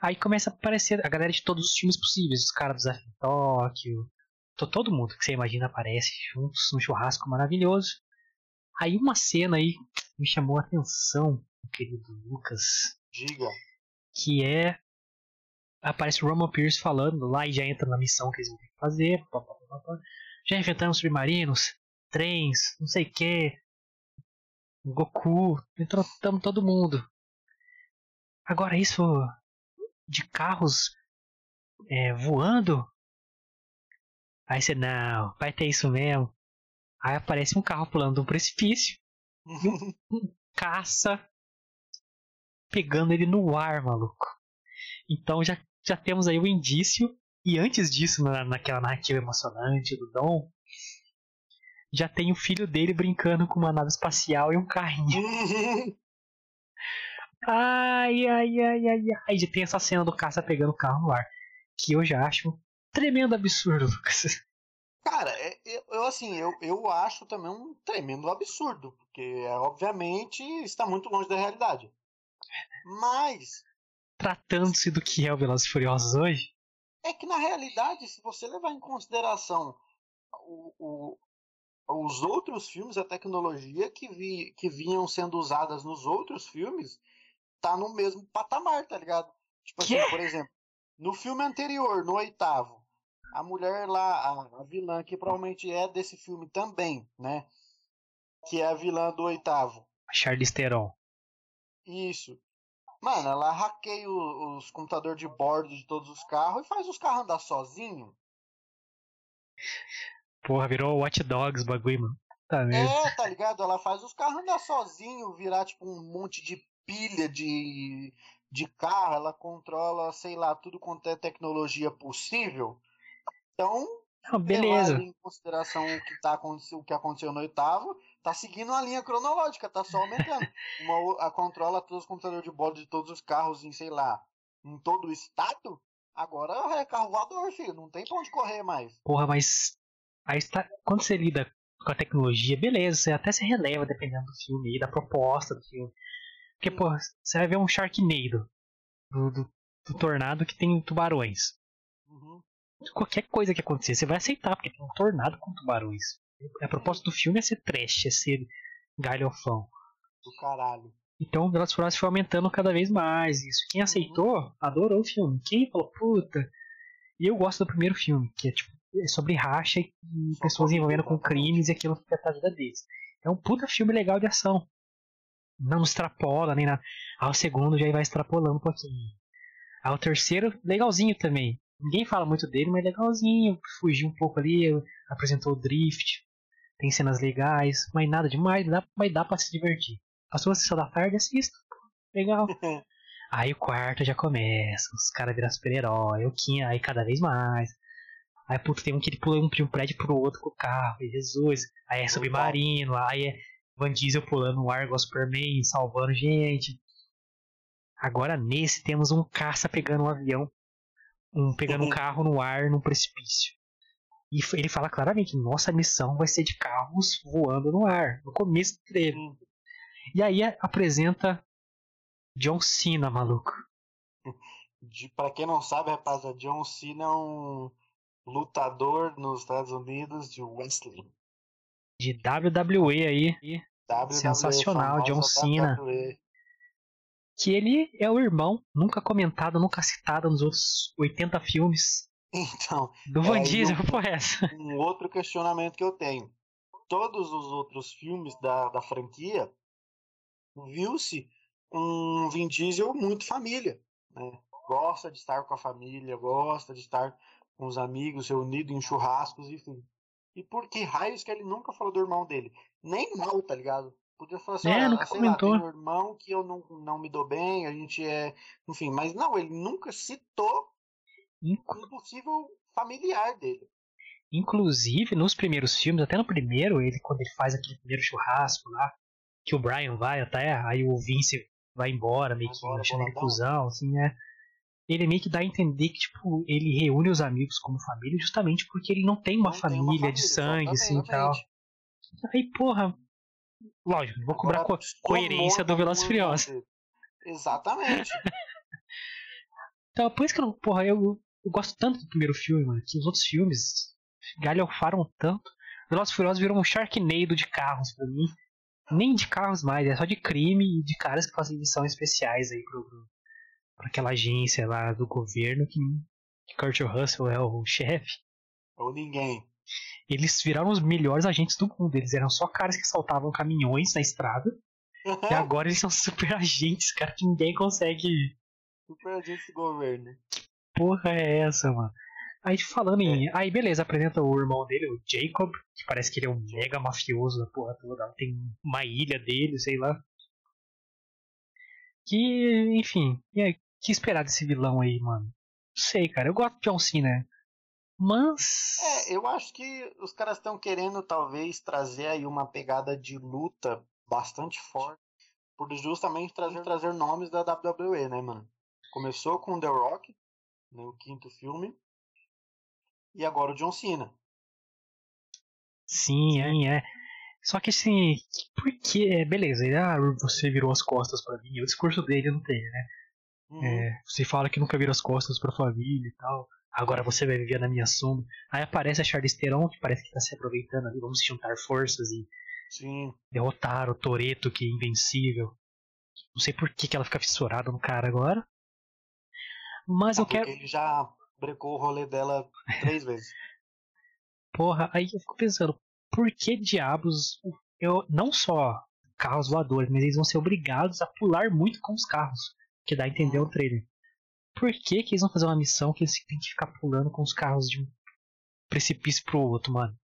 Aí começa a aparecer a galera de todos os filmes possíveis, os caras do Desafio Tóquio. to- Todo mundo que você imagina aparece juntos num churrasco maravilhoso. Aí uma cena aí me chamou a atenção, querido Lucas,
Diga.
que é aparece o Roman Pierce falando lá e já entra na missão que eles vão ter que fazer. pá, pá, pá, pá. Já enfrentamos submarinos, trens, não sei o que. Goku, entrotamos todo mundo. Agora isso de carros é, voando? Aí você, não, vai ter isso mesmo. Aí aparece um carro pulando de um precipício, caça pegando ele no ar, maluco. Então já, já temos aí o indício. E antes disso, na, naquela narrativa emocionante do Dom, já tem o filho dele brincando com uma nave espacial e um carrinho. Ai, ai, ai, ai, ai. Já tem essa cena do caça pegando o carro no ar. que eu já acho um tremendo absurdo, Lucas.
Cara, é, eu, eu, assim, eu, eu acho também um tremendo absurdo, porque é, obviamente está muito longe da realidade. Mas.
Tratando-se do que é o Velozes e Furiosos hoje.
É que na realidade, se você levar em consideração o, o, os outros filmes, a tecnologia que, vi, que vinham sendo usadas nos outros filmes, tá no mesmo patamar, tá ligado? Tipo assim, por exemplo, no filme anterior, no oitavo, a mulher lá, a, a vilã, que provavelmente é desse filme também, né? Que é a vilã do oitavo.
A Charlize Theron.
Isso. Mano, ela hackeia os, os computadores de bordo de todos os carros e faz os carros andar sozinho.
Porra, virou Watch Dogs bagulho, mano.
Tá é, tá ligado? Ela faz os carros andar sozinho, virar tipo um monte de pilha de, de carro, ela controla, sei lá, tudo quanto é tecnologia possível. Então,
ah, beleza.
em consideração o que, tá, o que aconteceu no oitavo, tá seguindo uma linha cronológica, tá só aumentando. Uma, a controla todos os computadores de bordo de todos os carros em, sei lá, em todo o estado. Agora é carro voador, filho. Não tem pra onde correr mais.
Porra, mas. Aí está, quando você lida com a tecnologia, beleza, você até se releva dependendo do filme e da proposta do filme. Porque, pô, você vai ver um Sharknado do, do, do tornado que tem tubarões. Uhum. Qualquer coisa que acontecer, você vai aceitar, porque tem um tornado com tubarões. A proposta do filme é ser trash, é ser galhofão.
Do caralho.
Então o Velozes Furiosos foi aumentando cada vez mais isso. Quem aceitou, adorou o filme. Quem falou, puta... E eu gosto do primeiro filme, que é tipo sobre racha e pessoas envolvendo com crimes e aquilo fica a vida deles. É um puta filme legal de ação não extrapola nem nada. Ao segundo já vai extrapolando um pouquinho. Ao terceiro, legalzinho também. Ninguém fala muito dele, mas legalzinho. Fugiu um pouco ali, apresentou o drift. Tem cenas legais, mas nada demais, dá, mas dá pra se divertir. Passou a sessão da tarde, assista. Legal. aí o quarto já começa, os caras viram super-herói, o quinto, aí cada vez mais. Aí, puta, tem um que ele pula de um prédio pro outro com o carro, Jesus. Aí é submarino, aí é Van Diesel pulando no ar igual Superman, salvando gente. Agora nesse temos um caça pegando um avião, um pegando um uhum. carro no ar num precipício. E ele fala claramente: nossa missão vai ser de carros voando no ar, no começo dele. Uhum. E aí apresenta John Cena, maluco.
De, pra quem não sabe, rapaziada, John Cena é um lutador nos Estados Unidos de wrestling.
De WWE aí. WWE sensacional, John Cena. WWE. Que ele é o irmão, nunca comentado, nunca citado nos outros 80 filmes.
Então.
Do Van é, Diesel, um, foi essa.
Um outro questionamento que eu tenho. Todos os outros filmes da, da franquia viu-se um Vin Diesel muito família. Né? Gosta de estar com a família, gosta de estar com os amigos, reunido em churrascos, enfim. E por que raios que ele nunca falou do irmão dele? Nem mal, tá ligado? Podia falar assim,
é, nunca comentou.
Lá, tem um irmão que eu não, não me dou bem, a gente é. Enfim, mas não, ele nunca citou Inclu... um possível familiar dele.
Inclusive, nos primeiros filmes, até no primeiro, ele quando ele faz aquele primeiro churrasco lá, que o Brian vai até, aí o Vince vai embora, meio que achando ele cuzão, assim, né? Ele meio que dá a entender que, tipo, ele reúne os amigos como família justamente porque ele não tem uma, não família, tem uma família, de sangue, assim, e tal. Aí, porra, lógico, vou cobrar co coerência do Velozes Furiosos.
Exatamente.
então, por isso que eu, porra, eu, eu gosto tanto do primeiro filme, mano, que os outros filmes galhofaram tanto. Velozes Furiosos virou um Sharknado de carros pra mim. Nem de carros mais, é só de crime e de caras que fazem missões especiais aí pro, pro para aquela agência lá do governo que, que Kurt Russell é o chefe.
Ou ninguém.
Eles viraram os melhores agentes do mundo. Eles eram só caras que saltavam caminhões na estrada. e agora eles são super agentes, cara, que ninguém consegue.
Super agentes do governo.
Que porra é essa, mano? Aí falando em. É. Aí beleza, apresenta o irmão dele, o Jacob, que parece que ele é um mega mafioso da porra toda. Tem uma ilha dele, sei lá. Que, enfim, e aí, que esperar desse vilão aí, mano? Não sei, cara. Eu gosto de John Cena. Mas.
É, eu acho que os caras estão querendo talvez trazer aí uma pegada de luta bastante forte. Por justamente trazer, trazer nomes da WWE, né, mano? Começou com The Rock, né, o quinto filme. E agora o John Cena.
Sim, é, é. Só que assim, por que. Beleza, ah, você virou as costas para mim. O discurso dele não tem, né? Uhum. É, você fala que nunca virou as costas pra família e tal. Agora você vai viver na minha sombra. Aí aparece a Charlize Theron, que parece que tá se aproveitando ali. Vamos juntar forças e
Sim.
derrotar o Toreto, que é invencível. Não sei por que, que ela fica fissurada no cara agora. Mas ah, eu quero.
Ele já brecou o rolê dela três vezes.
Porra, aí eu fico pensando, por que diabos eu não só carros voadores, mas eles vão ser obrigados a pular muito com os carros, que dá a entender o trailer. Por que, que eles vão fazer uma missão que eles têm que ficar pulando com os carros de um precipício pro outro, mano?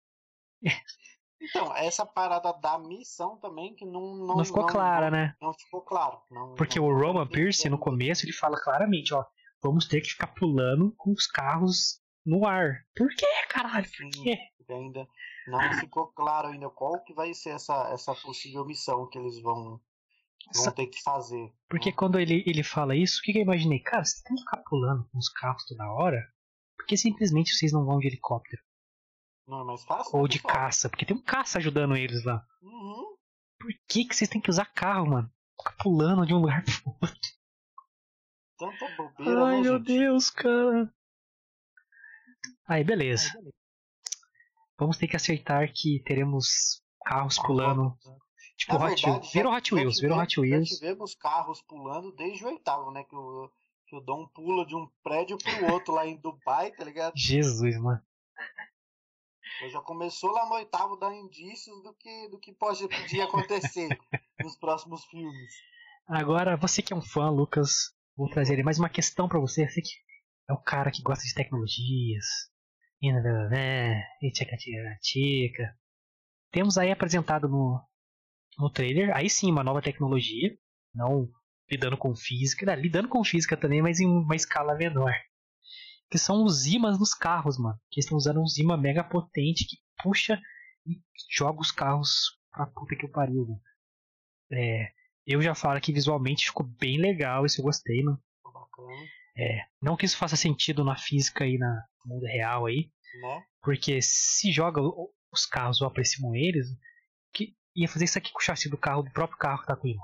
Então, essa parada da missão também que não não,
não ficou
não,
clara,
não,
né?
Não ficou claro.
Porque o Roman Pierce no começo ele fala claramente, ó, vamos ter que ficar pulando com os carros no ar. Por que, caralho? Por quê?
Ainda não ficou claro ainda qual que vai ser essa, essa possível missão que eles vão, vão ter que fazer.
Porque né? quando ele, ele fala isso, o que, que eu imaginei? Cara, vocês tem que ficar pulando com os carros toda hora? Porque simplesmente vocês não vão de helicóptero.
Não é mais fácil?
Ou de caça, porque tem um caça ajudando eles lá.
Uhum.
Por que, que vocês têm que usar carro, mano? Ficar pulando de um lugar pro outro.
Tanta bobeira,
Ai,
né,
meu
gente?
Deus, cara. Aí, beleza. Aí, beleza. Vamos ter que aceitar que teremos carros pulando. Tipo,
Na
Hot
verdade,
Wheels. Virou Hot Wheels, virou
tivemos-
Hot Wheels.
Já tivemos carros pulando desde o oitavo, né? Que o, que o Dom pula de um prédio pro outro lá em Dubai, tá ligado?
Jesus, mano.
Então já começou lá no oitavo dar indícios do que, do que pode, podia acontecer nos próximos filmes.
Agora, você que é um fã, Lucas, vou trazer mais uma questão pra você. Você que é o cara que gosta de tecnologias. E né, e tchaca tchaca tchaca. Temos aí apresentado no, no trailer, aí sim, uma nova tecnologia. Não lidando com física, né, lidando com física também, mas em uma escala menor. Que são os ímãs nos carros, mano. Que estão usando um imã mega potente que puxa e joga os carros pra puta que eu pariu, mano. É, eu já falo que visualmente ficou bem legal, isso eu gostei, mano. É, não que isso faça sentido na física e na no mundo real aí,
né?
porque se joga o- os carros ou aproximam eles, que ia fazer isso aqui com o chassi do carro, do próprio carro que tá com imã.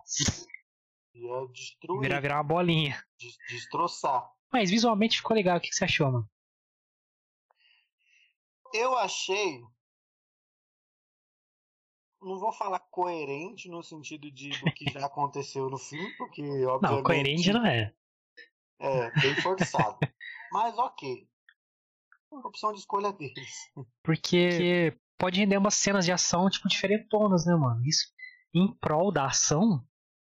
Ia destruir,
Virar, virar uma bolinha.
des- destroçar.
Mas visualmente ficou legal, o que que você achou, mano?
Eu achei. Não vou falar coerente no sentido de do que já aconteceu no filme, porque obviamente.
Não, coerente não é.
É, bem forçado. Mas ok. Opção de escolha deles.
Porque pode render umas cenas de ação, tipo, diferentonas, né, mano? Isso em prol da ação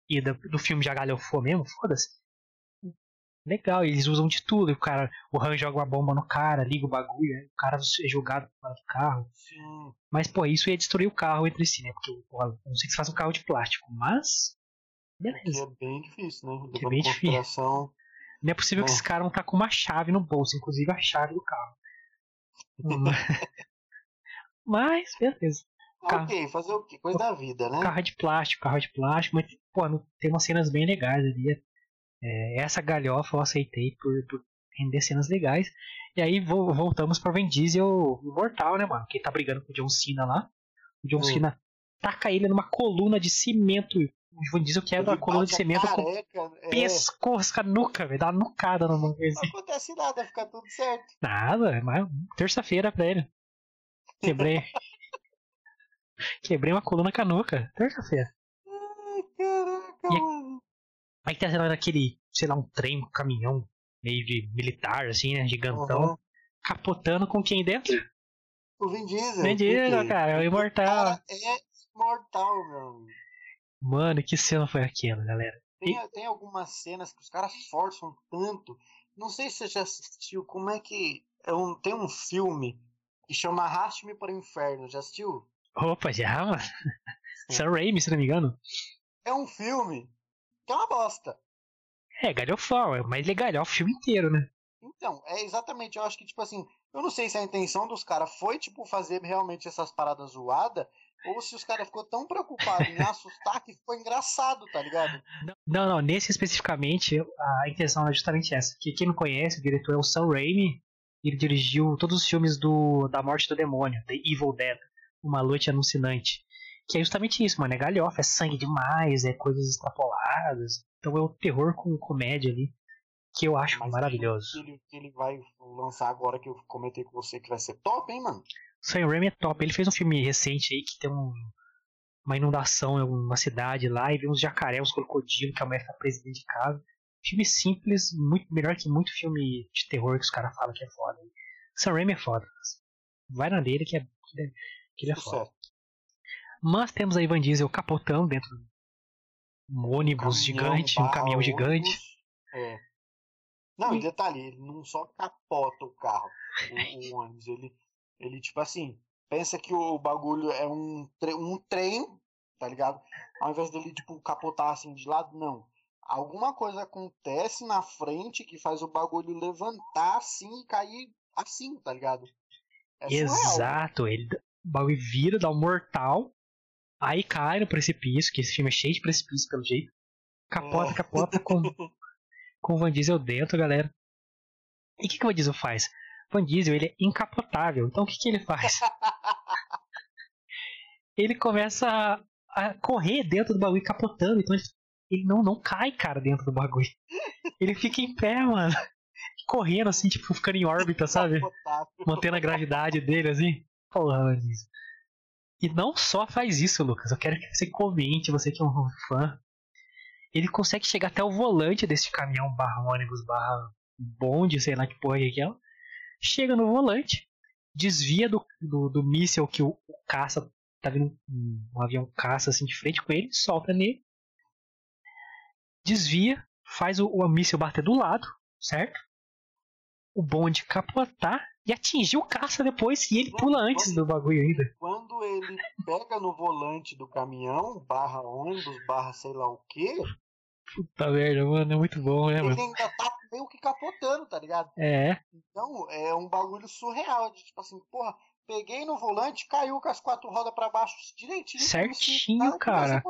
e da- do filme de galhofou mesmo, foda-se. Legal, eles usam de tudo. O cara, o Han joga uma bomba no cara, liga o bagulho, aí o cara é jogado fora do carro.
Sim.
Mas, pô, isso ia destruir o carro entre si, né? Porque, pô, não sei que se faz um carro de plástico, mas.
Que
Beleza.
é bem difícil, né?
Que é bem
em
difícil. Não é possível que
Bom.
esse cara não tá com uma chave no bolso, inclusive a chave do carro. mas, beleza. Carro.
Ok, fazer o quê? Coisa da vida, né?
Carro de plástico, carro de plástico, mas, pô, tem umas cenas bem legais ali. É, essa galhofa eu aceitei por, por render cenas legais. E aí vo- voltamos pra Vin Diesel imortal, né, mano? Que tá brigando com o John Cena lá. O John
Hum.
Cena taca ele numa coluna de cimento. O Vin Diesel quebra a
Ele
coluna de cimento com
careca, é,
pescoço, com a nuca, velho. Dá uma nucada no.
Não acontece nada, fica tudo certo.
Nada, é mais terça-feira pra ele. Quebrei. Quebrei uma coluna com a nuca. Terça-feira.
Ai, caraca,
E-
mano.
Aí tá sendo aquele, sei lá, um trem, um caminhão meio de militar, assim, né? Gigantão.
Uhum.
Capotando com quem dentro?
O Vin Diesel.
Vin Diesel, cara, é o imortal.
cara é imortal, meu.
Mano, que cena foi aquela, galera?
Tem, tem algumas cenas que os caras forçam tanto. Não sei se você já assistiu. Como é que. É um, tem um filme que chama Arraste-me para o Inferno. Já assistiu?
Opa, já, mano. Sam Raimi, se não me engano.
É um filme que é uma bosta.
É, galhofão, é mais legal o filme inteiro, né?
Então, é exatamente. Eu acho que, tipo assim. Eu não sei se a intenção dos caras foi, tipo, fazer realmente essas paradas zoadas. ou se os caras ficou tão preocupados em assustar que ficou engraçado, tá ligado?
Não, não, nesse especificamente, a intenção é justamente essa. Que quem não conhece, o diretor é o Sam Raimi, ele dirigiu todos os filmes do da Morte do Demônio, The Evil Dead, Uma Noite Alucinante. Que é justamente isso, mano. É galhofa, é sangue demais, é coisas extrapoladas. Então é o terror com comédia ali. Que eu acho
Mas
maravilhoso.
Ele, ele vai lançar agora que eu comentei com você que vai ser top, hein, mano?
Sam Raimi é top. Ele fez um filme recente aí que tem um, uma inundação em uma cidade lá e vê uns jacaré, uns crocodilos que a mulher fica presa dentro de casa. Filme simples, muito melhor que muito filme de terror que os caras falam que é foda. Sam Raimi é foda. Vai na dele que, é, que ele é, ele é foda. Mas temos a Ivan Diesel capotando dentro de um ônibus gigante, um caminhão gigante.
ônibus. É. Não, e detalhe, ele não só capota o carro, o, o ônibus, ele, ele, tipo assim, pensa que o bagulho é um, tre- um trem, tá ligado? Ao invés dele, tipo, capotar assim de lado, não. Alguma coisa acontece na frente que faz o bagulho levantar assim e cair assim, tá ligado? É surreal.
Exato, ele o bagulho vira, dá um mortal, aí cai no precipício, que esse filme é cheio de precipício pelo jeito. Capota,
É.
capota com, com o Van Diesel dentro, galera. E o que, que o Van Diesel faz? O Van Diesel ele é incapotável, então o que, que ele faz? ele começa a, a correr dentro do bagulho capotando, então ele, ele não, não cai, cara, dentro do bagulho. Ele fica em pé, mano. Correndo assim, tipo, ficando em órbita, sabe? Mantendo a gravidade dele, assim. Porra, Diesel. E não só faz isso, Lucas. Eu quero que você comente, você que é um fã. Ele consegue chegar até o volante desse caminhão barra ônibus barra bonde, sei lá que porra que é. Chega no volante, desvia do, do, do míssel que o, o caça. Tá vindo um, um avião caça assim de frente com ele, solta nele. Desvia, faz o, o míssil bater do lado, certo? O bonde capotar e atingir o caça depois e ele pula antes do bagulho ainda.
Quando ele pega no volante do caminhão, barra ônibus, barra sei lá o quê,
Puta merda, mano, é muito bom, né,
ele
mano?
ainda tá meio que capotando, tá ligado?
É,
Então é um bagulho surreal, de tipo assim, porra, peguei no volante, caiu com as quatro rodas pra baixo direitinho.
Certinho, cara.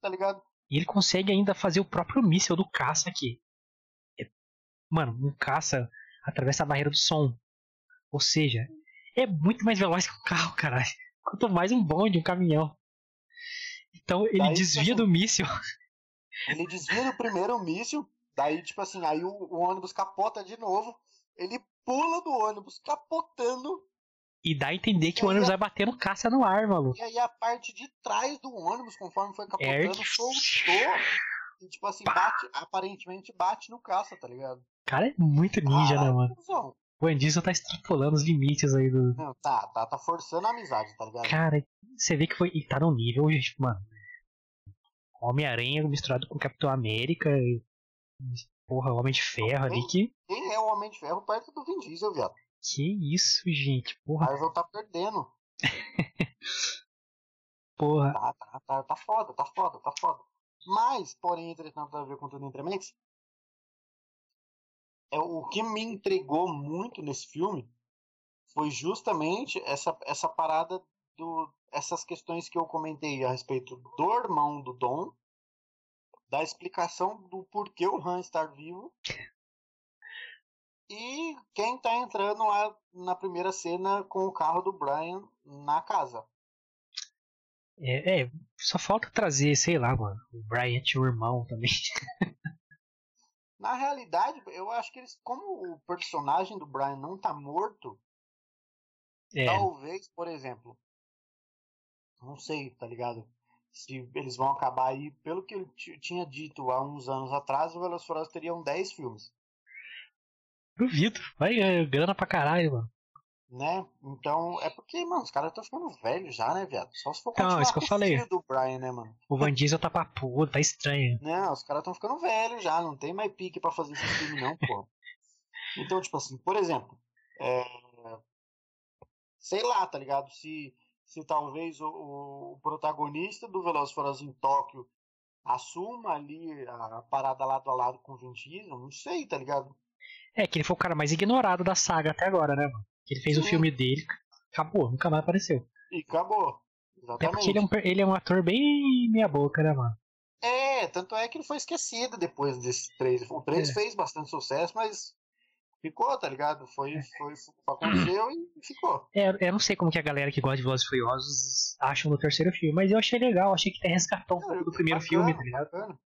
Tá ligado?
E ele consegue ainda fazer o próprio míssil do caça aqui. É- Mano, um caça atravessa a barreira do som. Ou seja, é muito mais veloz que um carro, caralho. Quanto mais um bonde, um caminhão. Então ele
Daí,
desvia
tipo
do míssil.
Ele desvia no primeiro míssil, daí, tipo assim, aí o, o ônibus capota de novo, ele pula do ônibus capotando,
E dá a entender que o ônibus
a-
vai bater no caça no ar, maluco.
e aí a parte de trás do ônibus, conforme foi capotando, soltou. E, tipo assim,
Pá.
bate, aparentemente bate no caça, tá ligado?
Cara é muito ninja, né,
Caralho,
mano?
cuzão.
O Van Diesel tá extrapolando os limites aí do.
Não, tá, tá, tá forçando a amizade, tá ligado?
Cara, você vê que foi. E tá num nível, gente, mano. Homem-Aranha misturado com Capitão América e. Porra, Homem de Ferro ali que.
Quem é o Homem de Ferro perto do Vin Diesel, viado?
Que isso, gente. Porra,
Marvel tá perdendo.
porra.
Tá, tá, tá, tá foda, tá foda, tá foda. Mas, porém, entretanto, a ver com tudo entre mentes, é o que me entregou muito nesse filme foi justamente essa, essa parada do essas questões que eu comentei a respeito do irmão do Dom, da explicação do porquê o Han estar vivo e quem tá entrando lá na primeira cena com o carro do Brian na casa.
É, é, só falta trazer, sei lá, mano. O Brian tinha um irmão também.
Na realidade, eu acho que eles, como o personagem do Brian não tá morto,
É,
talvez, por exemplo, não sei, tá ligado? Se eles vão acabar aí, pelo que eu ti- tinha dito há uns anos atrás, o Velozes e Furiosos teriam 10 filmes,
duvido. Vai, é, grana pra caralho, mano.
né? Então, é porque, mano, os caras estão ficando velhos já, né, viado? Só se for
Não,
continuar
isso que eu falei.
filho do Brian, né, mano?
O Van Diesel tá papudo, tá estranho.
Não, os caras estão ficando velhos já, não tem mais pique pra fazer esse filme, não, pô. Então, tipo assim, por exemplo, é, sei lá, tá ligado? Se, se talvez o, o protagonista do Velozes Furiosos em Tóquio assuma ali a, a parada lado a lado com o Vin Diesel, não sei, tá ligado?
É, que ele foi o cara mais ignorado da saga até agora, né, mano? Ele fez o
Sim.
filme dele, acabou, nunca mais apareceu.
E acabou.
Até porque ele é, um, ele é um ator bem meia boca, né, mano?
É, tanto é que ele foi esquecido depois desses três. O 3
É.
fez bastante sucesso, mas ficou, tá ligado? Foi, foi, aconteceu e ficou.
É, eu não sei como que a galera que gosta de Velozes e Furiosos acham do terceiro filme, mas eu achei legal, achei que resgatou um pouco do primeiro
Bacana,
filme, tá ligado?
bacana.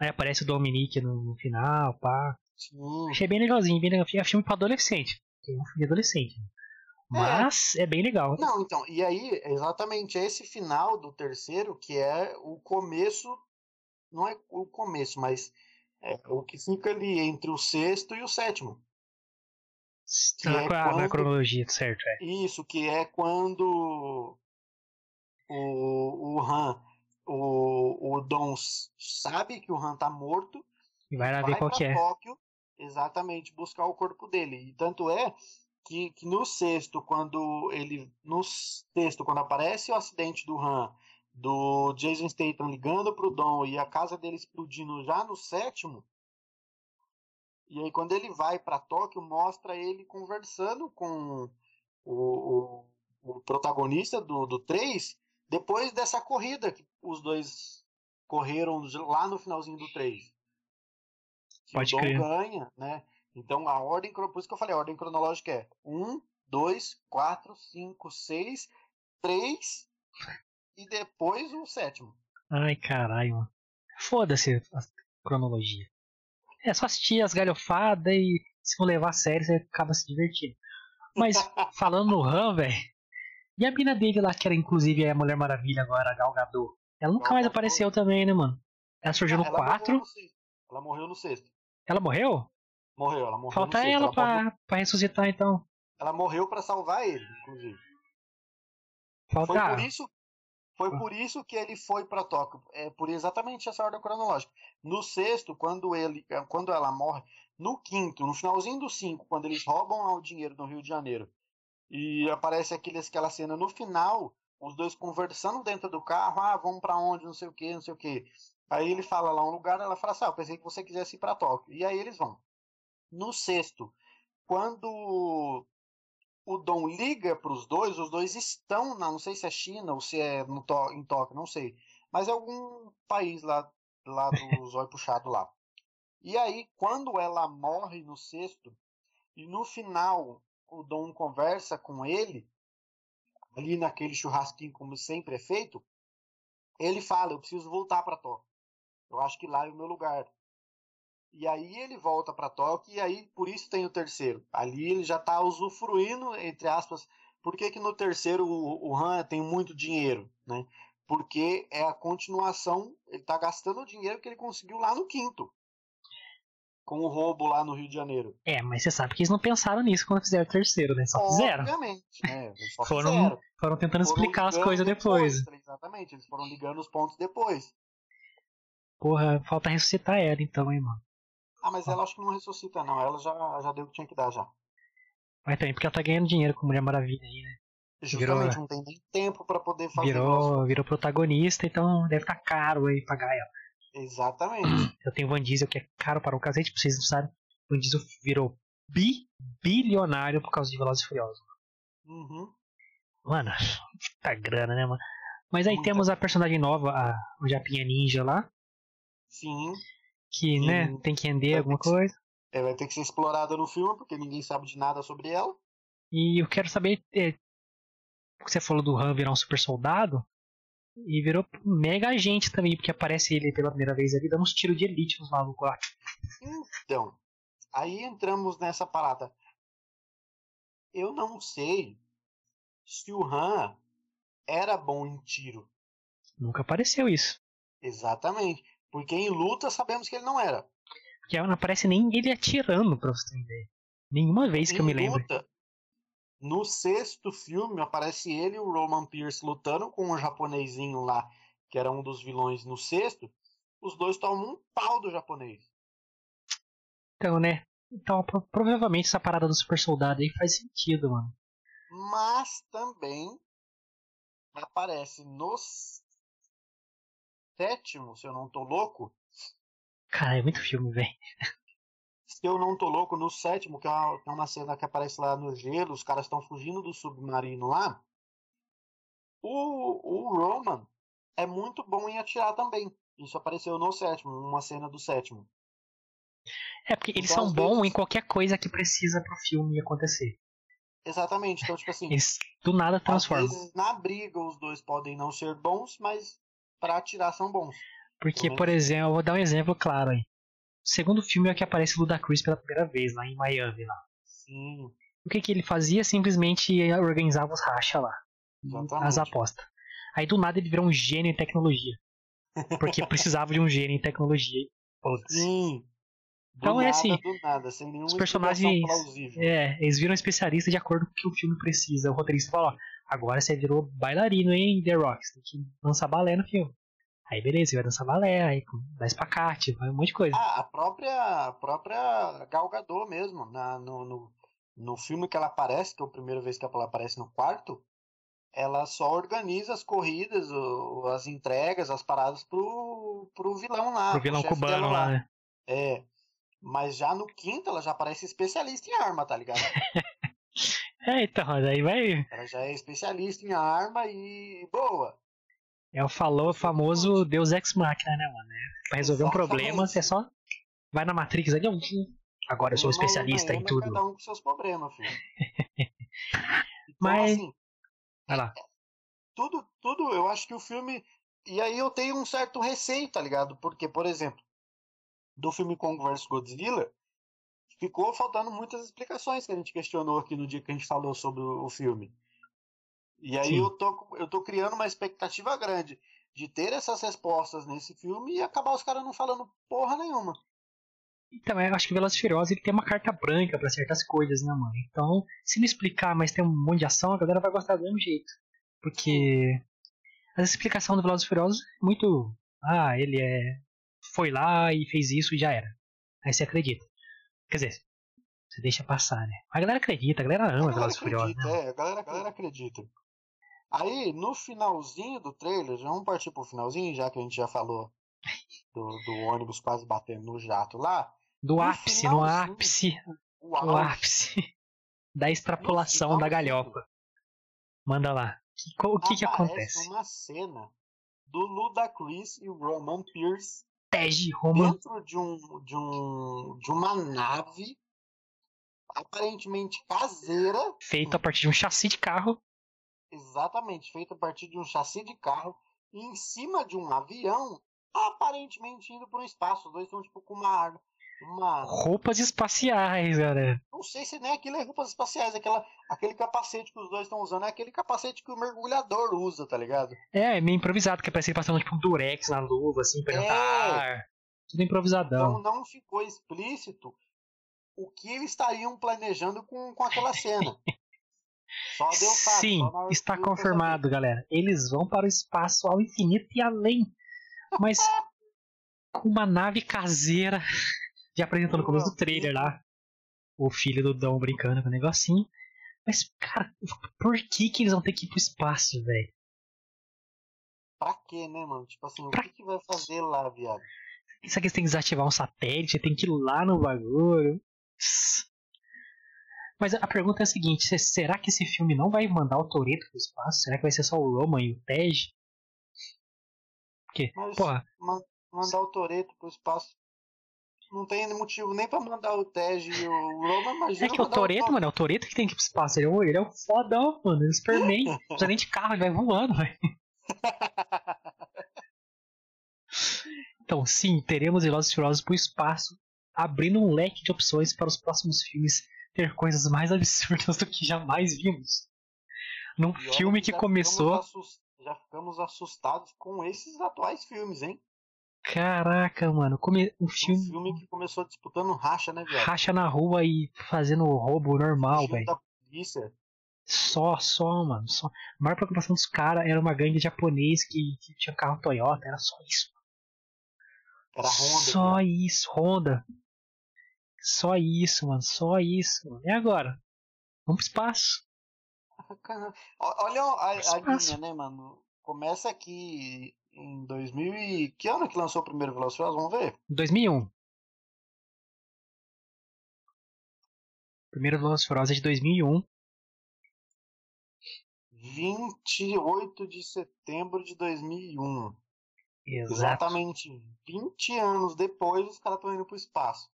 Aí aparece o Dominique no, no final, pá.
Sim.
Achei bem legalzinho, bem legal. É filme pra adolescente. É um filme adolescente. Mas é, bem legal.
Não, então, e aí, exatamente esse final do terceiro, que é o começo, não é o começo, mas é o que fica ali entre o sexto e o sétimo. que
na,
é
na
quando-
cronologia, certo? É.
Isso, que é quando o, o Han, o, o Dom sabe que o Han tá morto,
E vai lá ver
vai
qual
pra
que é.
Tóquio exatamente buscar o corpo dele. E tanto é que, que no sexto, quando ele. No sexto, quando aparece o acidente do Han, do Jason Statham ligando pro Dom e a casa dele explodindo já no sétimo. E aí, quando ele vai para Tóquio, mostra ele conversando com o, o, o protagonista do, do 3 depois dessa corrida que os dois correram lá no finalzinho do 3. Que
Pode
o Dom
crer.
ganha, né? Então a ordem, por isso que eu falei, a ordem cronológica é 1, 2, 4, 5, 6, 3 e depois o sétimo.
Ai, caralho, mano. Foda-se a cronologia. É só assistir as galhofadas e se não levar a sério, você acaba se divertindo. Mas falando no Han, velho. E a mina dele lá, que era inclusive a Mulher Maravilha agora, a Gal Gadot. Ela nunca
Gal
mais
Gadot.
apareceu também, né, mano? Ela surgiu no
ela morreu
4.
no sexto. Ela morreu no sexto.
Ela morreu?
Morreu, ela morreu
Falta ela
ela,
pra,
morreu,
pra ressuscitar, então.
ela morreu pra salvar ele, inclusive.
Falta.
Foi
Ah,
por isso, foi por isso que ele foi para Tóquio. É por exatamente essa ordem cronológica. No sexto, quando ele, quando ela morre, no quinto, no finalzinho do cinco, quando eles roubam lá o dinheiro no Rio de Janeiro e aparece aqueles, aquela cena no final, os dois conversando dentro do carro, ah, vamos para onde, não sei o que, não sei o que. Aí ele fala lá um lugar, ela fala assim, ah, eu pensei que você quisesse ir para Tóquio. E aí eles vão. No sexto, quando o Dom liga para os dois, os dois estão, na, não sei se é China ou se é no, Tó- em Tóquio, não sei, mas é algum país lá, lá do zóio puxado lá. E aí, quando ela morre no sexto, e no final o Dom conversa com ele, ali naquele churrasquinho, como sempre é feito, ele fala: Eu preciso voltar para Tóquio. Eu acho que lá é o meu lugar. E aí ele volta para Tóquio, e aí por isso tem o terceiro. Ali ele já está usufruindo, entre aspas. Por que, que no terceiro o, o Han tem muito dinheiro? Né? Porque é a continuação, ele está gastando o dinheiro que ele conseguiu lá no quinto. Com o roubo lá no Rio de Janeiro.
É, mas você sabe que eles não pensaram nisso quando fizeram o terceiro, né? Só fizeram.
Obviamente, né? Só
Foram,
fizeram.
foram tentando
Foram
explicar as coisas depois.
Exatamente, eles foram ligando os pontos depois.
Porra, falta ressuscitar ela então, hein, mano.
Ah, mas ela acho que não ressuscita, não. Ela já, já deu o que tinha que dar já.
Mas também porque ela tá ganhando dinheiro com Mulher Maravilha aí, né?
Justamente,
Virou-
não tem nem tempo pra poder fazer.
Virou, virou protagonista, então deve estar caro aí pagar ela.
Exatamente.
Eu tenho o Van Diesel que é caro para o cacete, pra vocês não sabem. O Van Diesel virou bi bilionário por causa de Velozes e Furiosos.
Uhum.
Mano, tá grana, né, mano? Mas aí
Muita.
temos a personagem nova, a o Japinha Ninja lá,
Sim.
que,
Sim.
né, tem que render
Vai
alguma
que ser-
coisa.
Ela vai ter que ser explorada no filme, porque ninguém sabe de nada sobre ela.
E eu quero saber, é, você falou do Han virar um super soldado, e virou mega agente também, porque aparece ele pela primeira vez ali, dando uns tiros de elite nos malucos lá.
Então, aí entramos nessa parada. Eu não sei se o Han era bom em tiro.
Nunca apareceu isso.
Exatamente. Porque em luta sabemos que ele não era.
Porque não aparece nem ele atirando, pra você ideia. Nenhuma vez que eu me
Em
lembro.
luta, no sexto filme aparece ele e o Roman Pierce lutando com o japonesinho lá, que era um dos vilões no sexto. Os dois tomam um pau do japonês.
Então, né? Então, pro- provavelmente essa parada do super soldado aí faz sentido, mano.
Mas também aparece no sétimo, se eu não tô louco.
Cara, é muito filme, velho.
Se eu não tô louco, no sétimo, que é uma, que é uma cena que aparece lá no gelo, os caras estão fugindo do submarino lá. O, o Roman é muito bom em atirar também. Isso apareceu no sétimo, uma cena do sétimo.
É porque eles então, são bons vezes... em qualquer coisa que precisa pro filme acontecer.
Exatamente, então tipo assim.
Eles do nada transformam.
Às vezes, na briga os dois podem não ser bons, mas para atirar são bons.
Porque, por exemplo, eu vou dar um exemplo claro aí. O segundo filme é o que aparece o Ludacris pela primeira vez lá em Miami lá.
Sim.
O que, que ele fazia? Simplesmente organizava os racha lá. Exatamente. As apostas. Aí do nada ele virou um gênio em tecnologia. Porque precisava de um gênio em tecnologia.
Sim.
então
é
assim.
Nada, nada,
os personagens. É, eles viram especialista de acordo com o que o filme precisa. O roteirista falou: agora você virou bailarino em The Rock. Você tem que dançar balé no filme. Aí beleza, você vai dançar balé, aí dá espacate, vai um monte de coisa.
Ah, a própria, a própria Gal Gadot mesmo, na, no, no, no filme que ela aparece, que é a primeira vez que ela aparece no quarto, ela só organiza as corridas, as entregas, as paradas pro, pro vilão lá.
Pro vilão pro cubano lá, né?
É. Mas já no quinto ela já parece especialista em arma, tá ligado?
é, então, daí vai.
Ela já é especialista em arma e boa.
É o falou famoso Deus Ex Machina, né, mano? É, pra resolver Exatamente. um problema, você só vai na Matrix ali, agora eu sou especialista em tudo.
Cada um com seus problemas, filho.
então, Mas assim, Vai lá.
Tudo, tudo, eu acho que o filme. E aí eu tenho um certo receio, tá ligado? Porque, por exemplo, do filme Kong vs Godzilla, ficou faltando muitas explicações que a gente questionou aqui no dia que a gente falou sobre o filme. E aí eu tô, eu tô criando uma expectativa grande de ter essas respostas nesse filme e acabar os caras não falando porra nenhuma.
Então, eu acho que Velozes Furiosos ele tem uma carta branca para certas coisas, né, mano? Então, se não explicar, mas tem um monte de ação, a galera vai gostar do mesmo jeito. Porque a explicação do Velozes Furiosos é muito. Ah, ele é. Foi lá e fez isso e já era. Aí você acredita. Quer dizer, você deixa passar, né? A galera acredita, a galera ama Velozes Furiosos.
Né? É, a galera, a galera acredita. Aí, no finalzinho do trailer, vamos partir pro finalzinho, já que a gente já falou do, do ônibus quase batendo no jato lá.
Do no ápice, no ápice. No ápice da extrapolação da galhofa. Manda lá. O que, que acontece?
uma cena do Ludacris e o Roman Pierce
Tej Roman
dentro de um de um de uma nave aparentemente caseira.
Feita a partir de um chassi de carro.
Exatamente feita a partir de um chassi de carro. Em cima de um avião aparentemente indo para o espaço. Os dois estão tipo com uma uma...
Roupas espaciais, galera.
Não sei se nem aquilo é roupas espaciais, aquela, aquele capacete que os dois estão usando é aquele capacete que o mergulhador usa, tá ligado?
É, é meio improvisado, que parece que passando tipo um durex na luva, assim, pra é... ar. Tudo improvisadão.
Então não ficou explícito o que eles estariam planejando com, com aquela cena.
Só deu fato, Sim, está confirmado, galera. Eles vão para o espaço ao infinito e além. Mas com uma nave caseira já apresentou no começo do trailer lá o filho do Dom brincando com o negocinho. Mas, cara, por que que eles vão ter que ir pro espaço, velho?
Pra quê, né, mano? Tipo assim, pra... o que, que vai fazer lá, viado?
Será que eles têm que desativar um satélite? Tem que ir lá no bagulho? Mas a pergunta é a seguinte: será que esse filme não vai mandar o Toreto pro espaço? Será que vai ser só o Roman e o Tej? Porque, Mas, porra.
Mandar o Toreto pro espaço não tem motivo nem pra mandar o Tej e o Roman, mas.
É que o Toreto, mano, é o Toreto que tem que ir pro espaço. Ele é o, ele é o fodão, mano. Ele é o Superman. não precisa nem de carro, ele vai voando, velho. então, sim, teremos Velozes e Furiosos pro espaço, abrindo um leque de opções para os próximos filmes ter coisas mais absurdas do que jamais vimos. Num filme que começou.
Ficamos já ficamos assustados com esses atuais filmes, hein?
Caraca, mano. Come... Um filme...
um filme que começou disputando racha, né, viado?
Racha na rua e fazendo roubo normal, velho. Só, só, mano. Só. A maior preocupação dos caras era uma gangue japonês que, que, tinha carro Toyota. Era só isso.
Era Honda.
Só isso, Honda. Só isso, mano. Só isso. Mano. E agora? Vamos pro espaço.
Olha a, a linha, né, mano? Começa aqui em 2000 e... Que ano que lançou o primeiro Velociraptor? Vamos ver.
2001. Primeiro Velociraptor é de 2001.
28 de setembro de 2001.
Exato.
Exatamente 20 anos depois, os caras estão indo pro espaço.